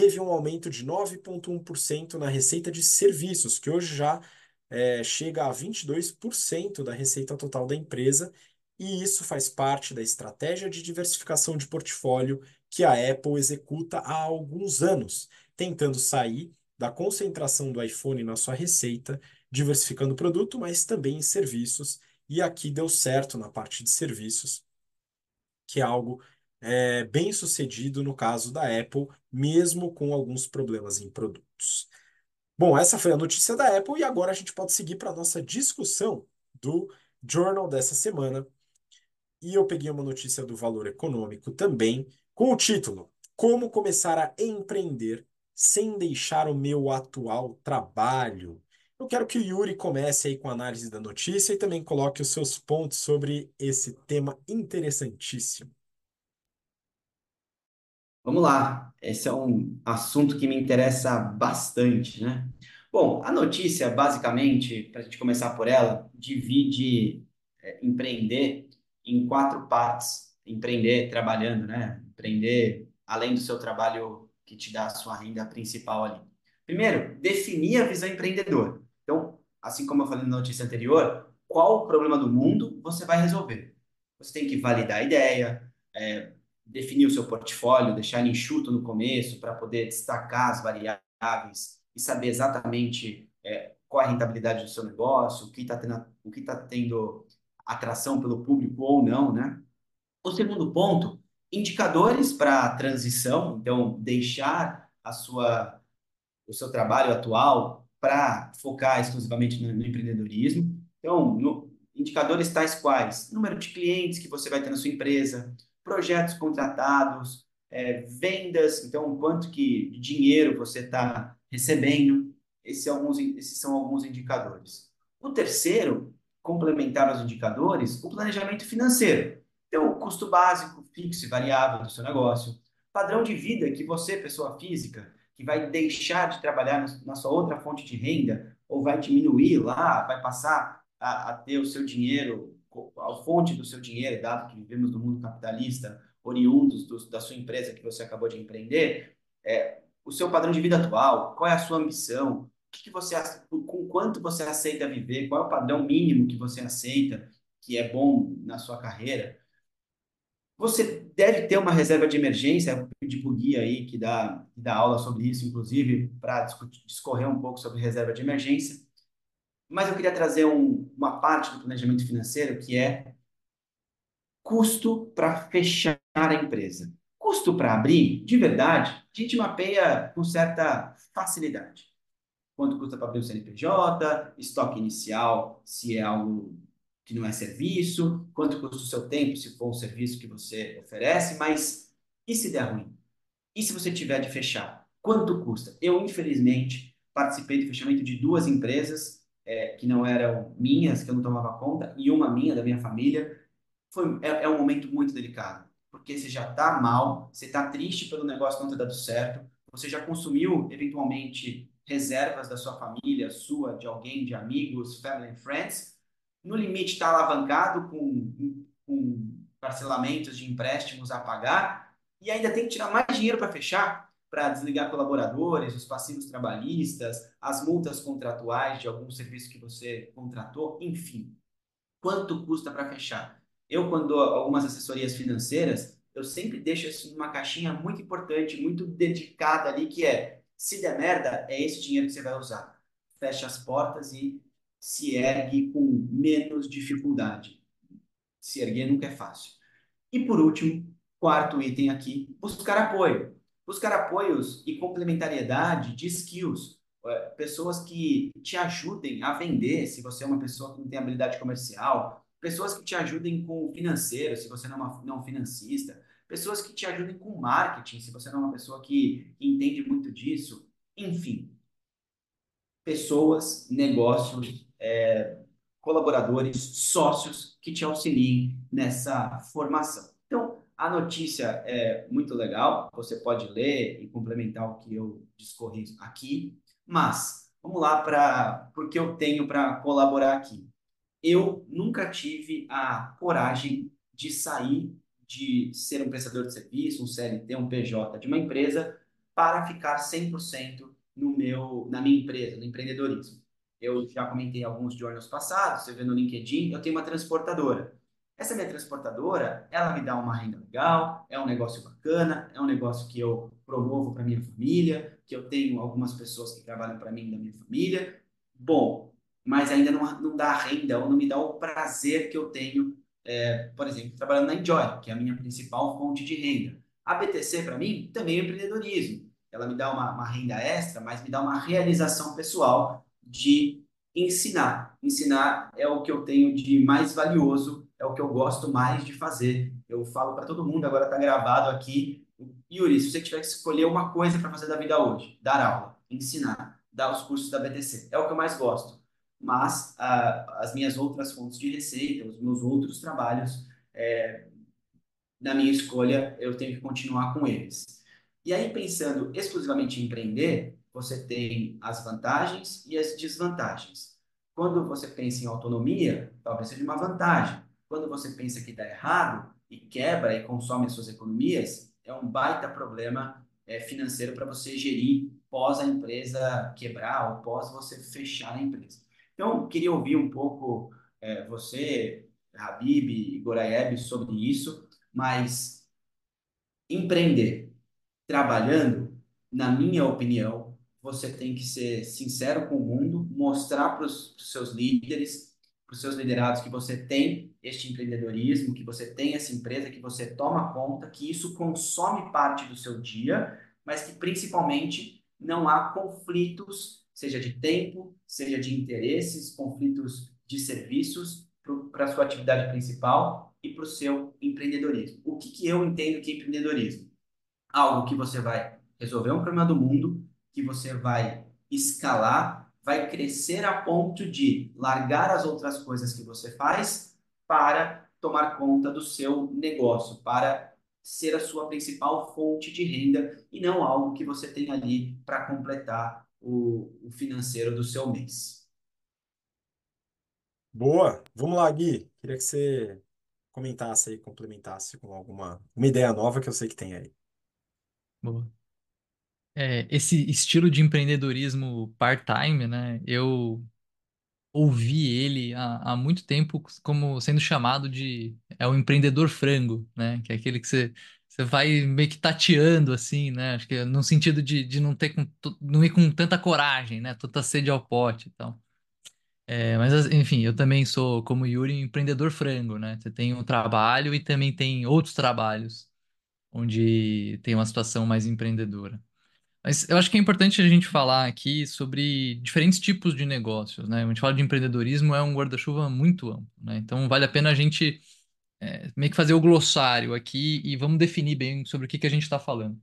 teve um aumento de 9,1% na receita de serviços, que hoje já é, chega a 22% da receita total da empresa, e isso faz parte da estratégia de diversificação de portfólio que a Apple executa há alguns anos, tentando sair da concentração do iPhone na sua receita, diversificando o produto, mas também em serviços, e aqui deu certo na parte de serviços, que é algo é, bem sucedido no caso da Apple, mesmo com alguns problemas em produtos. Bom, essa foi a notícia da Apple e agora a gente pode seguir para a nossa discussão do Journal dessa semana. E eu peguei uma notícia do Valor Econômico também, com o título Como começar a empreender sem deixar o meu atual trabalho. Eu quero que o Yuri comece aí com a análise da notícia e também coloque os seus pontos sobre esse tema interessantíssimo. Vamos lá, esse é um assunto que me interessa bastante, né? Bom, a notícia, basicamente, para a gente começar por ela, divide é, empreender em quatro partes. Empreender trabalhando, né? Empreender além do seu trabalho que te dá a sua renda principal ali. Primeiro, definir a visão empreendedora. Então, assim como eu falei na notícia anterior, qual o problema do mundo você vai resolver? Você tem que validar a ideia, é, definir o seu portfólio, deixar ele enxuto no começo para poder destacar as variáveis e saber exatamente é, qual a rentabilidade do seu negócio, o que está tendo, tá tendo atração pelo público ou não, né? O segundo ponto, indicadores para transição, então deixar a sua o seu trabalho atual para focar exclusivamente no, no empreendedorismo. Então, no, indicadores tais quais número de clientes que você vai ter na sua empresa, projetos contratados, é, vendas, então quanto que de dinheiro você está recebendo. São, alguns, esses são alguns indicadores. O terceiro, complementar aos indicadores, o planejamento financeiro. Então, o custo básico, fixo e variável do seu negócio, padrão de vida que você, pessoa física, que vai deixar de trabalhar na sua outra fonte de renda, ou vai diminuir lá, vai passar a, a ter o seu dinheiro a fonte do seu dinheiro, dado que vivemos no mundo capitalista, oriundos do, da sua empresa que você acabou de empreender, é, o seu padrão de vida atual, qual é a sua ambição, o que, que você, com quanto você aceita viver, qual é o padrão mínimo que você aceita, que é bom na sua carreira. Você deve ter uma reserva de emergência, eu pedi o aí que dá, que dá aula sobre isso, inclusive, para discorrer um pouco sobre reserva de emergência. Mas eu queria trazer um, uma parte do planejamento financeiro que é custo para fechar a empresa. Custo para abrir, de verdade, a gente mapeia com certa facilidade. Quanto custa para abrir o CNPJ, estoque inicial, se é algo que não é serviço, quanto custa o seu tempo, se for um serviço que você oferece, mas e se der ruim? E se você tiver de fechar? Quanto custa? Eu, infelizmente, participei do fechamento de duas empresas é, que não eram minhas, que eu não tomava conta, e uma minha, da minha família, foi, é, é um momento muito delicado. Porque você já está mal, você está triste pelo negócio não ter dado certo, você já consumiu, eventualmente, reservas da sua família, sua, de alguém, de amigos, family and friends, no limite está alavancado com, com parcelamentos de empréstimos a pagar, e ainda tem que tirar mais dinheiro para fechar para desligar colaboradores, os passivos trabalhistas, as multas contratuais de algum serviço que você contratou, enfim. Quanto custa para fechar? Eu, quando dou algumas assessorias financeiras, eu sempre deixo isso numa caixinha muito importante, muito dedicada ali, que é, se der merda, é esse dinheiro que você vai usar. Fecha as portas e se ergue com menos dificuldade. Se erguer nunca é fácil. E por último, quarto item aqui, buscar apoio buscar apoios e complementariedade de skills, é, pessoas que te ajudem a vender, se você é uma pessoa que não tem habilidade comercial, pessoas que te ajudem com o financeiro, se você não é uma, não financista, pessoas que te ajudem com marketing, se você não é uma pessoa que entende muito disso, enfim. Pessoas, negócios, é, colaboradores, sócios que te auxiliem nessa formação. A notícia é muito legal, você pode ler e complementar o que eu discorri aqui, mas vamos lá para porque eu tenho para colaborar aqui. Eu nunca tive a coragem de sair de ser um prestador de serviço, um CLT, um PJ de uma empresa para ficar 100% no meu, na minha empresa, no empreendedorismo. Eu já comentei alguns journals passados, você vê no LinkedIn, eu tenho uma transportadora. Essa minha transportadora, ela me dá uma renda legal, é um negócio bacana, é um negócio que eu promovo para minha família, que eu tenho algumas pessoas que trabalham para mim da minha família. Bom, mas ainda não, não dá renda ou não me dá o prazer que eu tenho, é, por exemplo, trabalhando na Enjoy, que é a minha principal fonte de renda. A BTC, para mim, também é empreendedorismo. Ela me dá uma, uma renda extra, mas me dá uma realização pessoal de ensinar. Ensinar é o que eu tenho de mais valioso, é o que eu gosto mais de fazer. Eu falo para todo mundo, agora está gravado aqui. Yuri, se você tiver que escolher uma coisa para fazer da vida hoje, dar aula, ensinar, dar os cursos da BTC, é o que eu mais gosto. Mas ah, as minhas outras fontes de receita, os meus outros trabalhos, é, na minha escolha, eu tenho que continuar com eles. E aí, pensando exclusivamente em empreender, você tem as vantagens e as desvantagens. Quando você pensa em autonomia, talvez seja uma vantagem. Quando você pensa que está errado e quebra e consome as suas economias, é um baita problema é, financeiro para você gerir pós a empresa quebrar ou pós você fechar a empresa. Então, queria ouvir um pouco é, você, Habib e Goraieb, sobre isso, mas empreender trabalhando, na minha opinião, você tem que ser sincero com o mundo, mostrar para os seus líderes, para os seus liderados que você tem este empreendedorismo, que você tem essa empresa, que você toma conta, que isso consome parte do seu dia, mas que principalmente não há conflitos, seja de tempo, seja de interesses, conflitos de serviços para a sua atividade principal e para o seu empreendedorismo. O que, que eu entendo que é empreendedorismo? Algo que você vai resolver um problema do mundo, que você vai escalar, vai crescer a ponto de largar as outras coisas que você faz para tomar conta do seu negócio, para ser a sua principal fonte de renda e não algo que você tem ali para completar o, o financeiro do seu mês. Boa, vamos lá, Gui. Queria que você comentasse aí, complementasse com alguma uma ideia nova que eu sei que tem aí. Boa é, esse estilo de empreendedorismo part-time, né? Eu ouvi ele há, há muito tempo como sendo chamado de é o empreendedor frango, né? Que é aquele que você, você vai meio que tateando assim, né? Acho que é no sentido de, de não ter com, não ir com tanta coragem, né? Tanta sede ao pote e tal. É, mas enfim, eu também sou, como Yuri, empreendedor frango, né? Você tem um trabalho e também tem outros trabalhos onde tem uma situação mais empreendedora. Mas eu acho que é importante a gente falar aqui sobre diferentes tipos de negócios, né? A gente fala de empreendedorismo, é um guarda-chuva muito amplo, né? Então vale a pena a gente é, meio que fazer o glossário aqui e vamos definir bem sobre o que, que a gente está falando.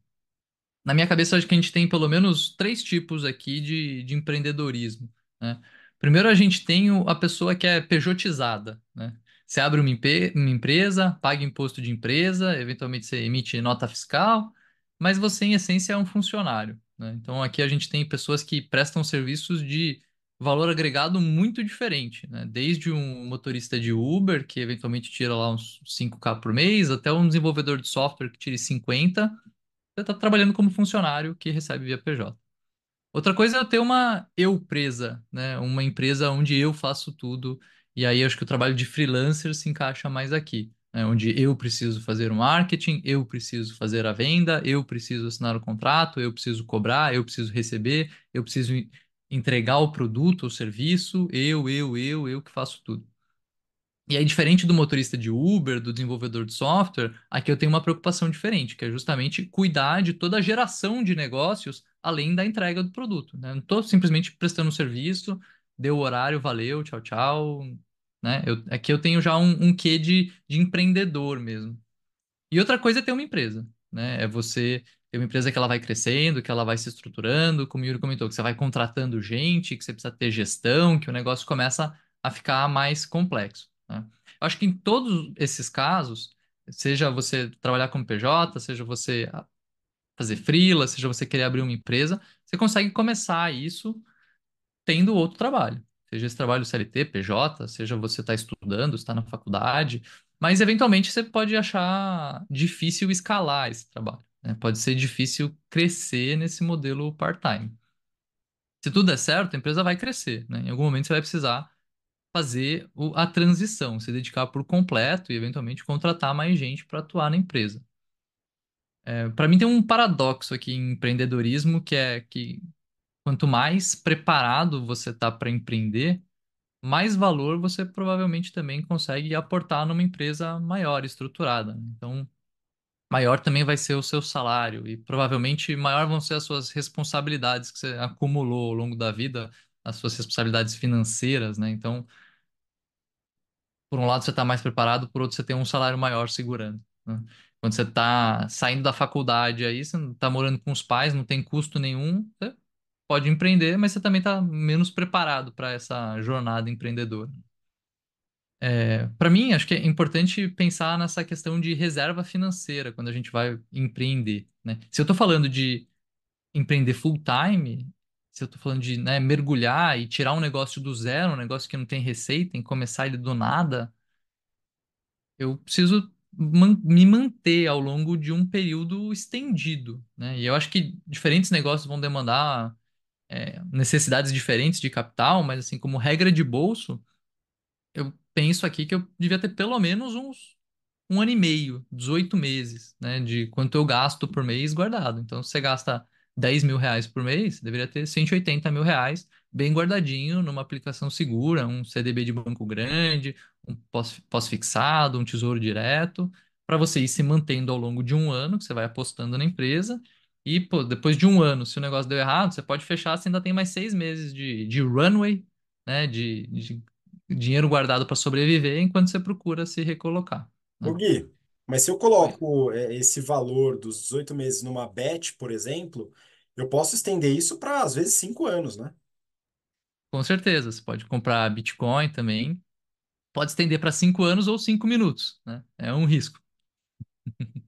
Na minha cabeça, acho que a gente tem pelo menos três tipos aqui de, de empreendedorismo, né? Primeiro, a gente tem a pessoa que é pejotizada, né? Você abre uma, uma empresa, paga imposto de empresa, eventualmente você emite nota fiscal, mas você, em essência, é um funcionário, né? Então, aqui a gente tem pessoas que prestam serviços de valor agregado muito diferente, né? Desde um motorista de Uber, que eventualmente tira lá uns 5K por mês, até um desenvolvedor de software que tire 50, você está trabalhando como funcionário que recebe via PJ. Outra coisa é ter uma eu presa, né? Uma empresa onde eu faço tudo, e aí acho que o trabalho de freelancer se encaixa mais aqui né, onde eu preciso fazer o marketing, eu preciso fazer a venda, eu preciso assinar o contrato, eu preciso cobrar, eu preciso receber, eu preciso entregar o produto ou serviço, eu, eu, eu, eu que faço tudo. E aí, diferente do motorista de Uber, do desenvolvedor de software, aqui eu tenho uma preocupação diferente, que é justamente cuidar de toda a geração de negócios além da entrega do produto. Né? Não estou simplesmente prestando um serviço, deu o horário, valeu, tchau, tchau, né? Eu, aqui eu tenho já um, um quê de, de empreendedor mesmo. E outra coisa é ter uma empresa, né? É você ter uma empresa que ela vai crescendo, que ela vai se estruturando, como o Yuri comentou, que você vai contratando gente, que você precisa ter gestão, que o negócio começa a ficar mais complexo. Né? Eu acho que em todos esses casos, Seja você trabalhar como PJ, seja você fazer freela, seja você querer abrir uma empresa, você consegue começar isso tendo outro trabalho. Seja esse trabalho CLT, PJ, seja você está estudando, está na faculdade, mas eventualmente você pode achar difícil escalar esse trabalho. né? Pode ser difícil crescer nesse modelo part-time. Se tudo der certo, a empresa vai crescer. né? Em algum momento você vai precisar fazer a transição, se dedicar por completo e eventualmente contratar mais gente para atuar na empresa. Para mim tem um paradoxo aqui em empreendedorismo que é que quanto mais preparado você tá para empreender, mais valor você provavelmente também consegue aportar numa empresa maior, estruturada. Então, maior também vai ser o seu salário e provavelmente maior vão ser as suas responsabilidades que você acumulou ao longo da vida, as suas responsabilidades financeiras, né? Então, por um lado você está mais preparado, por outro você tem um salário maior segurando, né? Quando você está saindo da faculdade aí, você está morando com os pais, não tem custo nenhum, você pode empreender, mas você também está menos preparado para essa jornada empreendedora. É, para mim, acho que é importante pensar nessa questão de reserva financeira quando a gente vai empreender, né? Se eu estou falando de empreender full time, se eu estou falando de, né, mergulhar e tirar um negócio do zero, um negócio que não tem receita, e começar ele do nada, eu preciso man- me manter ao longo de um período estendido, né? E eu acho que diferentes negócios vão demandar é, necessidades diferentes de capital, mas assim, como regra de bolso, eu penso aqui que eu devia ter pelo menos uns um ano e meio, 18 meses, né, de quanto eu gasto por mês guardado. Então, se você gasta 10 mil reais por mês, deveria ter 180 mil reais bem guardadinho numa aplicação segura, um CDB de banco grande, um pós- pós-fixado, um tesouro direto, para você ir se mantendo ao longo de um ano, que você vai apostando na empresa. E, pô, depois de um ano, se o negócio deu errado, você pode fechar, você ainda tem mais seis meses de, de runway, né, de, de dinheiro guardado para sobreviver, enquanto você procura se recolocar. Ô né? Gui, mas se eu coloco é, esse valor dos 18 meses numa bet, por exemplo, eu posso estender isso para, às vezes, cinco anos, né? Com certeza, você pode comprar Bitcoin também. Pode estender para cinco anos ou cinco minutos, né? É um risco.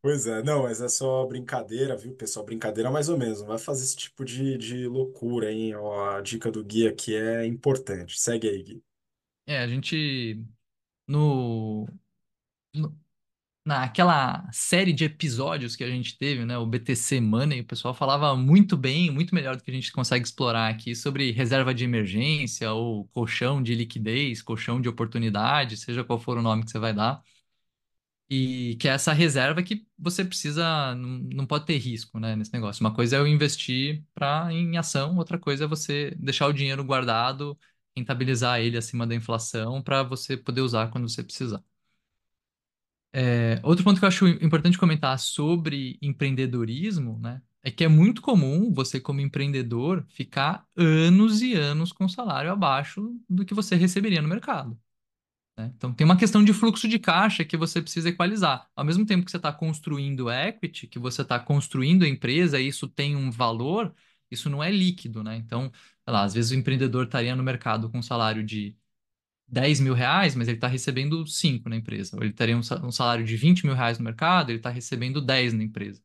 Pois é, não, mas é só brincadeira, viu, pessoal? Brincadeira mais ou menos. Não vai fazer esse tipo de, de loucura, hein? A dica do Gui aqui é importante. Segue aí, Gui. É, a gente no, no- naquela série de episódios que a gente teve, né, o BTC Money, o pessoal falava muito bem, muito melhor do que a gente consegue explorar aqui sobre reserva de emergência ou colchão de liquidez, colchão de oportunidade, seja qual for o nome que você vai dar. E que é essa reserva que você precisa, não, não pode ter risco, né, nesse negócio. Uma coisa é eu investir pra, em ação, outra coisa é você deixar o dinheiro guardado, rentabilizar ele acima da inflação para você poder usar quando você precisar. É, outro ponto que eu acho importante comentar sobre empreendedorismo, né, é que é muito comum você, como empreendedor, ficar anos e anos com salário abaixo do que você receberia no mercado né? Então, tem uma questão de fluxo de caixa que você precisa equalizar. Ao mesmo tempo que você está construindo equity, que você está construindo a empresa, e isso tem um valor, isso não é líquido, né? Então, lá, às vezes o empreendedor estaria no mercado com um salário de 10 mil reais, mas ele está recebendo 5 na empresa. Ou ele teria um um salário de 20 mil reais no mercado, ele está recebendo 10 na empresa.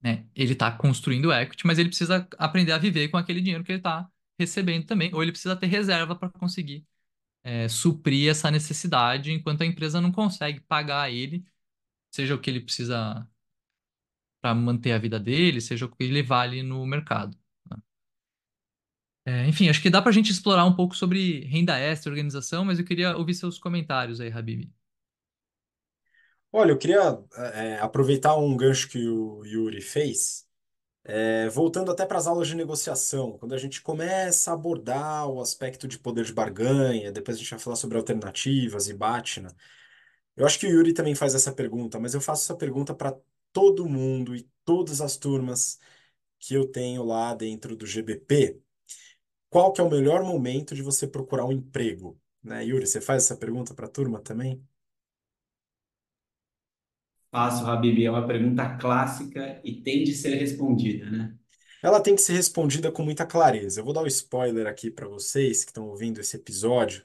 Né? Ele está construindo equity, mas ele precisa aprender a viver com aquele dinheiro que ele está recebendo também, ou ele precisa ter reserva para conseguir é, suprir essa necessidade, enquanto a empresa não consegue pagar ele, seja o que ele precisa para manter a vida dele, seja o que ele vale no mercado. né? É, enfim, acho que dá para a gente explorar um pouco sobre renda extra, organização, mas eu queria ouvir seus comentários aí, Habib. Olha, eu queria é, aproveitar um gancho que o Yuri fez, é, voltando até para as aulas de negociação, quando a gente começa a abordar o aspecto de poder de barganha, depois a gente vai falar sobre alternativas e BATNA. Eu acho que o Yuri também faz essa pergunta, mas eu faço essa pergunta para todo mundo e todas as turmas que eu tenho lá dentro do GBP. Qual que é o melhor momento de você procurar um emprego? Né, Yuri, você faz essa pergunta para a turma também? Faço, Habib, é uma pergunta clássica e tem de ser respondida, né? Ela tem que ser respondida com muita clareza. Eu vou dar um spoiler aqui para vocês que estão ouvindo esse episódio.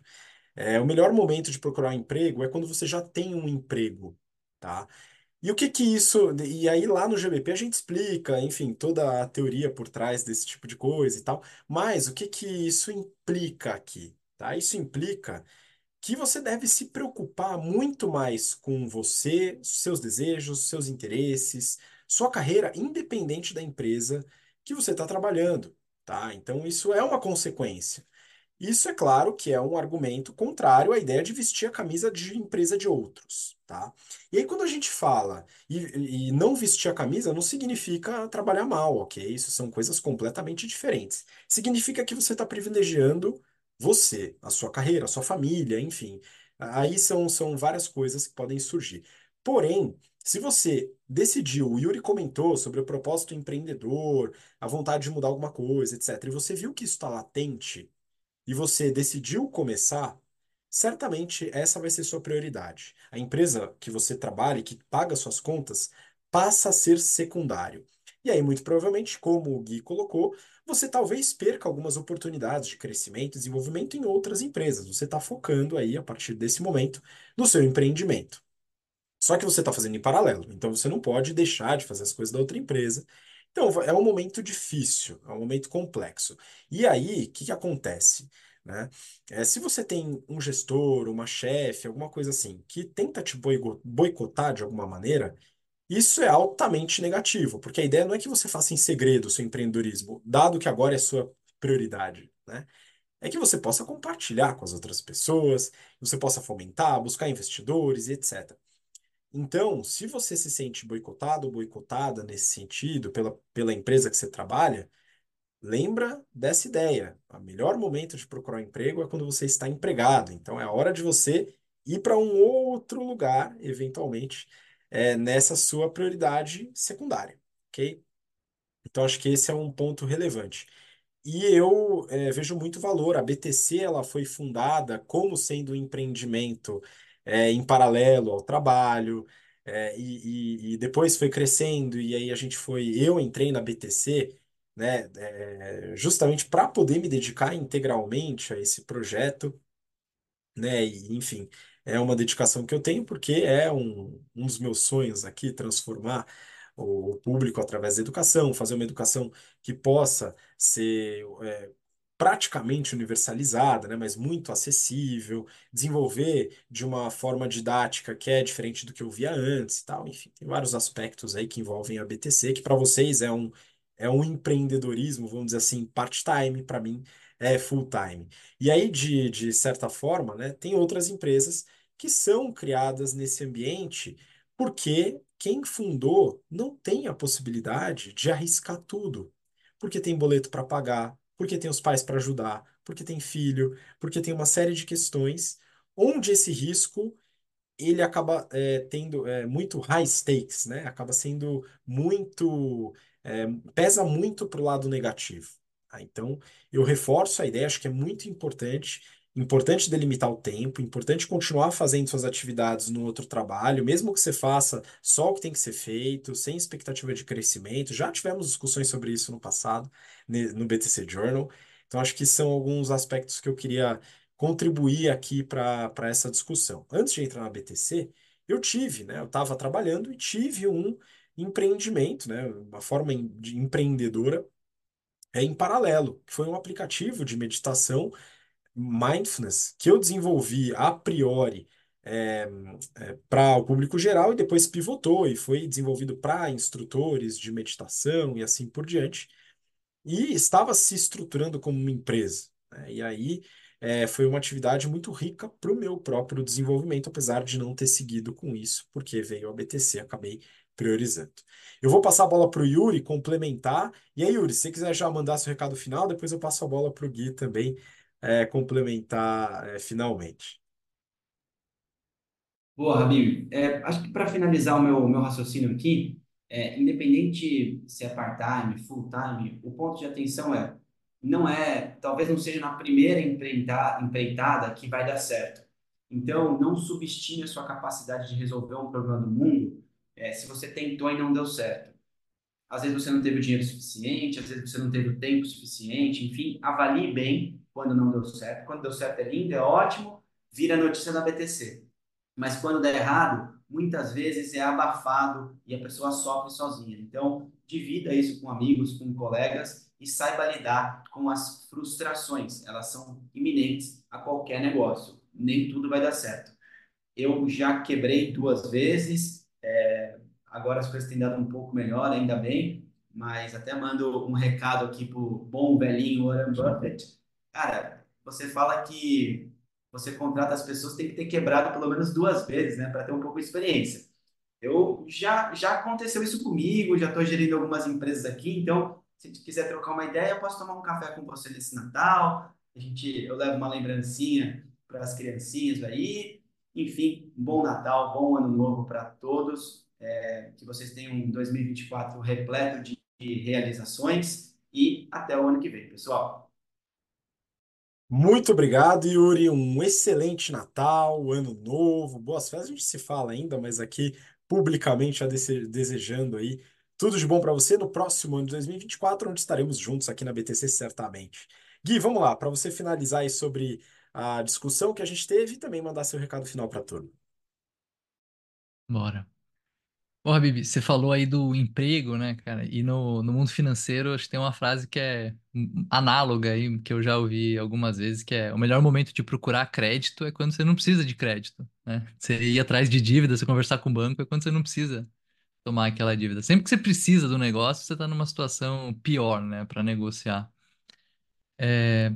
É, o melhor momento de procurar um emprego é quando você já tem um emprego, tá? E o que que isso. E aí lá no GBP a gente explica, enfim, toda a teoria por trás desse tipo de coisa e tal. Mas o que que isso implica aqui? Tá? Isso implica que você deve se preocupar muito mais com você, seus desejos, seus interesses, sua carreira, independente da empresa que você está trabalhando, tá? Então isso é uma consequência. Isso é claro que é um argumento contrário à ideia de vestir a camisa de empresa de outros, tá? E aí quando a gente fala e, e não vestir a camisa não significa trabalhar mal, ok? Isso são coisas completamente diferentes. Significa que você está privilegiando você, a sua carreira, a sua família, enfim. Aí são, são várias coisas que podem surgir. Porém, se você decidiu, o Yuri comentou sobre o propósito empreendedor, a vontade de mudar alguma coisa, etc., e você viu que isso está latente e você decidiu começar, certamente essa vai ser sua prioridade. A empresa que você trabalha que paga suas contas passa a ser secundário. E aí, muito provavelmente, como o Gui colocou, você talvez perca algumas oportunidades de crescimento e desenvolvimento em outras empresas. Você está focando aí, a partir desse momento, no seu empreendimento. Só que você está fazendo em paralelo, então você não pode deixar de fazer as coisas da outra empresa. Então, é um momento difícil, é um momento complexo. E aí, o que que acontece? Né? É, se você tem um gestor, uma chefe, alguma coisa assim, que tenta te boico- boicotar de alguma maneira, isso é altamente negativo, porque a ideia não é que você faça em segredo o seu empreendedorismo, dado que agora é sua prioridade, né? É que você possa compartilhar com as outras pessoas, você possa fomentar, buscar investidores e etc. Então, se você se sente boicotado ou boicotada nesse sentido pela, pela empresa que você trabalha, lembra dessa ideia. O melhor momento de procurar um emprego é quando você está empregado. Então, é a hora de você ir para um outro lugar, eventualmente, é, nessa sua prioridade secundária, ok? Então, acho que esse é um ponto relevante. E eu eh, vejo muito valor. A BTC ela foi fundada como sendo um empreendimento eh, em paralelo ao trabalho, eh, e, e- e depois foi crescendo, e aí a gente foi. Eu entrei na BTC, né, justamente para poder me dedicar integralmente a esse projeto né? E, enfim, é uma dedicação que eu tenho porque é um, um dos meus sonhos aqui, transformar o, o público através da educação, fazer uma educação que possa ser é, praticamente universalizada, né? Mas muito acessível, desenvolver de uma forma didática que é diferente do que eu via antes e tal. Enfim, tem vários aspectos aí que envolvem a BTC, que para vocês é um, é um empreendedorismo, vamos dizer assim, part-time, para mim é full-time. E aí, de, de certa forma, né, tem outras empresas que são criadas nesse ambiente porque quem fundou não tem a possibilidade de arriscar tudo. Porque tem boleto para pagar, porque tem os pais para ajudar, porque tem filho, porque tem uma série de questões onde esse risco ele acaba é, tendo é, muito high stakes, né? Acaba sendo muito, é, pesa muito para o lado negativo. tá? Então, eu reforço a ideia, acho que é muito importante, importante delimitar o tempo, importante continuar fazendo suas atividades no outro trabalho, mesmo que você faça só o que tem que ser feito, sem expectativa de crescimento. Já tivemos discussões sobre isso no passado, no BTC Journal. Então, acho que são alguns aspectos que eu queria contribuir aqui para essa discussão. Antes de entrar na BTC, eu tive, né? Eu estava trabalhando e tive um empreendimento, né? Uma forma de empreendedora é em paralelo, que foi um aplicativo de meditação mindfulness que eu desenvolvi a priori para o público geral e depois pivotou e foi desenvolvido para instrutores de meditação e assim por diante e estava se estruturando como uma empresa. né? E aí é, foi uma atividade muito rica para o meu próprio desenvolvimento, apesar de não ter seguido com isso, porque veio a BTC, acabei priorizando. Eu vou passar a bola para o Yuri complementar. E aí, Yuri, se você quiser já mandar seu recado final, depois eu passo a bola para o Gui também é, complementar é, finalmente. Boa, Rabir. É, acho que para finalizar o meu, meu raciocínio aqui, é, independente se é part-time, full-time, o ponto de atenção é, não é, talvez não seja na primeira empreita- empreitada que vai dar certo. Então, não subestime a sua capacidade de resolver um problema do mundo, é, se você tentou e não deu certo. Às vezes você não teve o dinheiro suficiente, às vezes você não teve o tempo suficiente, enfim, avalie bem quando não deu certo. Quando deu certo é lindo, é ótimo, vira notícia da BTC. Mas quando der errado, muitas vezes é abafado e a pessoa sofre sozinha. Então, divida isso com amigos, com colegas e saiba lidar com as frustrações. Elas são iminentes a qualquer negócio. Nem tudo vai dar certo. Eu já quebrei duas vezes, é, agora as coisas têm dado um pouco melhor, ainda bem, mas até mando um recado aqui pro bom velhinho Warren Buffett. Cara, você fala que você contrata as pessoas, tem que ter quebrado pelo menos duas vezes, né, para ter um pouco de experiência. Eu já já aconteceu isso comigo, já estou gerindo algumas empresas aqui, então se quiser trocar uma ideia, eu posso tomar um café com você nesse Natal. A gente, eu levo uma lembrancinha para as criancinhas aí. Enfim, bom Natal, bom ano novo para todos. É, que vocês tenham um 2024 repleto de realizações e até o ano que vem, pessoal. Muito obrigado, Yuri. Um excelente Natal, Ano Novo, boas festas. A gente se fala ainda, mas aqui publicamente já desejando aí tudo de bom para você no próximo ano de 2024, onde estaremos juntos aqui na BTC certamente. Gui, vamos lá, para você finalizar aí sobre a discussão que a gente teve e também mandar seu recado final para a turma. Bora. Ô, Habib, você falou aí do emprego, né, cara? E no, no mundo financeiro, acho que tem uma frase que é análoga aí, que eu já ouvi algumas vezes, que é o melhor momento de procurar crédito é quando você não precisa de crédito, né? Você ir atrás de dívida, você conversar com o banco é quando você não precisa tomar aquela dívida. Sempre que você precisa do negócio, você está numa situação pior, né, para negociar. É,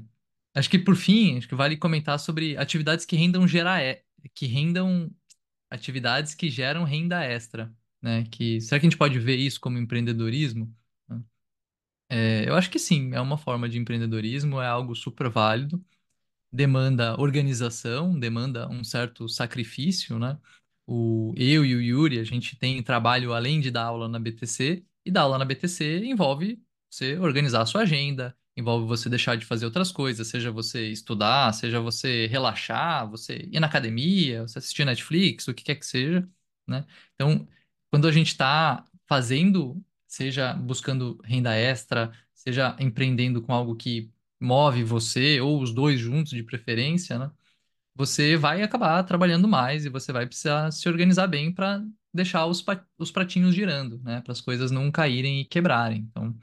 acho que por fim, acho que vale comentar sobre atividades que rendam gerar, que rendam atividades que geram renda extra né? Que será que a gente pode ver isso como empreendedorismo? É, eu acho que sim, é uma forma de empreendedorismo, é algo super válido, demanda organização, demanda um certo sacrifício, né? O, eu e o Yuri, a gente tem trabalho além de dar aula na BTC, e dar aula na BTC envolve você organizar a sua agenda, envolve você deixar de fazer outras coisas, seja você estudar, seja você relaxar, você ir na academia, você assistir Netflix, o que quer que seja, né? Então, quando a gente está fazendo, seja buscando renda extra, seja empreendendo com algo que move você, ou os dois juntos de preferência, né? Você vai acabar trabalhando mais e você vai precisar se organizar bem para deixar os, os pratinhos girando, né? Para as coisas não caírem e quebrarem. Então,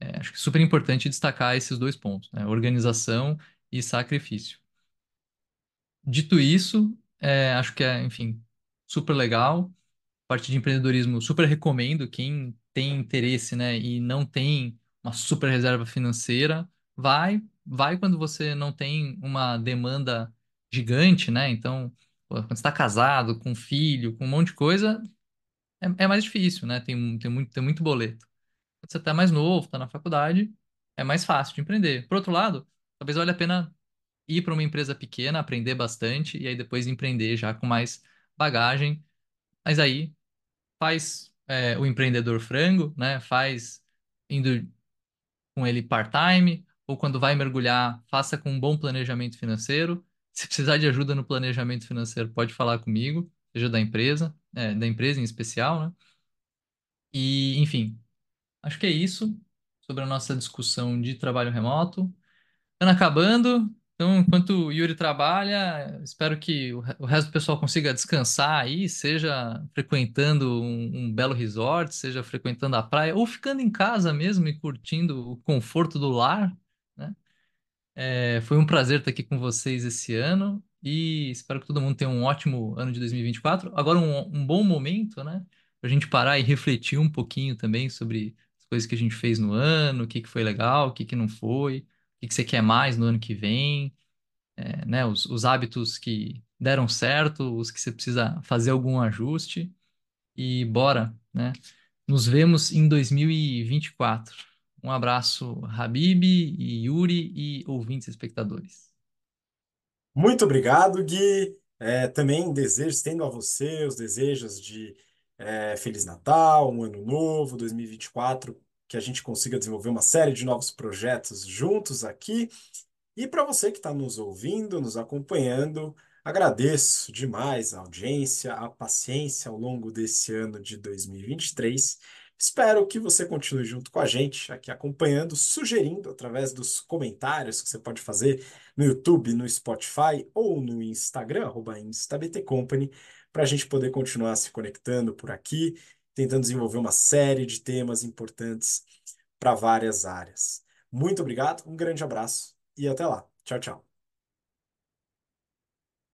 é, acho que é super importante destacar esses dois pontos, né? Organização e sacrifício. Dito isso, é, acho que é, enfim, super legal parte de empreendedorismo, super recomendo. Quem tem interesse, né, e não tem uma super reserva financeira, vai, vai quando você não tem uma demanda gigante, né? Então, quando você está casado, com filho, com um monte de coisa, é, é mais difícil, né? Tem, tem, muito, tem muito boleto. Quando você está mais novo, está na faculdade, é mais fácil de empreender. Por outro lado, talvez valha a pena ir para uma empresa pequena, aprender bastante e aí depois empreender já com mais bagagem. Mas aí faz é, o empreendedor frango, né? Faz indo com ele part-time, ou quando vai mergulhar, faça com um bom planejamento financeiro. Se precisar de ajuda no planejamento financeiro, pode falar comigo, seja da empresa, é, da empresa em especial, né? E, enfim, acho que é isso sobre a nossa discussão de trabalho remoto. Ano acabando, então, enquanto o Yuri trabalha, espero que o resto do pessoal consiga descansar aí, seja frequentando um, um, belo resort, seja frequentando a praia, ou ficando em casa mesmo e curtindo o conforto do lar, né? É, foi um prazer estar aqui com vocês esse ano e espero que todo mundo tenha um ótimo ano de 2024. Agora, um, um bom momento, né? Para a gente parar e refletir um pouquinho também sobre as coisas que a gente fez no ano, o que, que foi legal, o que, que não foi que, que você quer mais no ano que vem, é, né, os, os hábitos que deram certo, os que você precisa fazer algum ajuste e bora, né? Nos vemos em 2024. Um abraço, Habib e Yuri e ouvintes espectadores. Muito obrigado, Gui. É, também desejo, estendo a você os desejos de é, Feliz Natal, um ano novo, 2024 que a gente consiga desenvolver uma série de novos projetos juntos aqui. E para você que está nos ouvindo, nos acompanhando, agradeço demais a audiência, a paciência ao longo desse ano de 2023. Espero que você continue junto com a gente, aqui acompanhando, sugerindo através dos comentários que você pode fazer no YouTube, no Spotify ou no Instagram, arroba InstaBTCompany, para a gente poder continuar se conectando por aqui, tentando desenvolver uma série de temas importantes para várias áreas. Muito obrigado, um grande abraço e até lá. Tchau, tchau.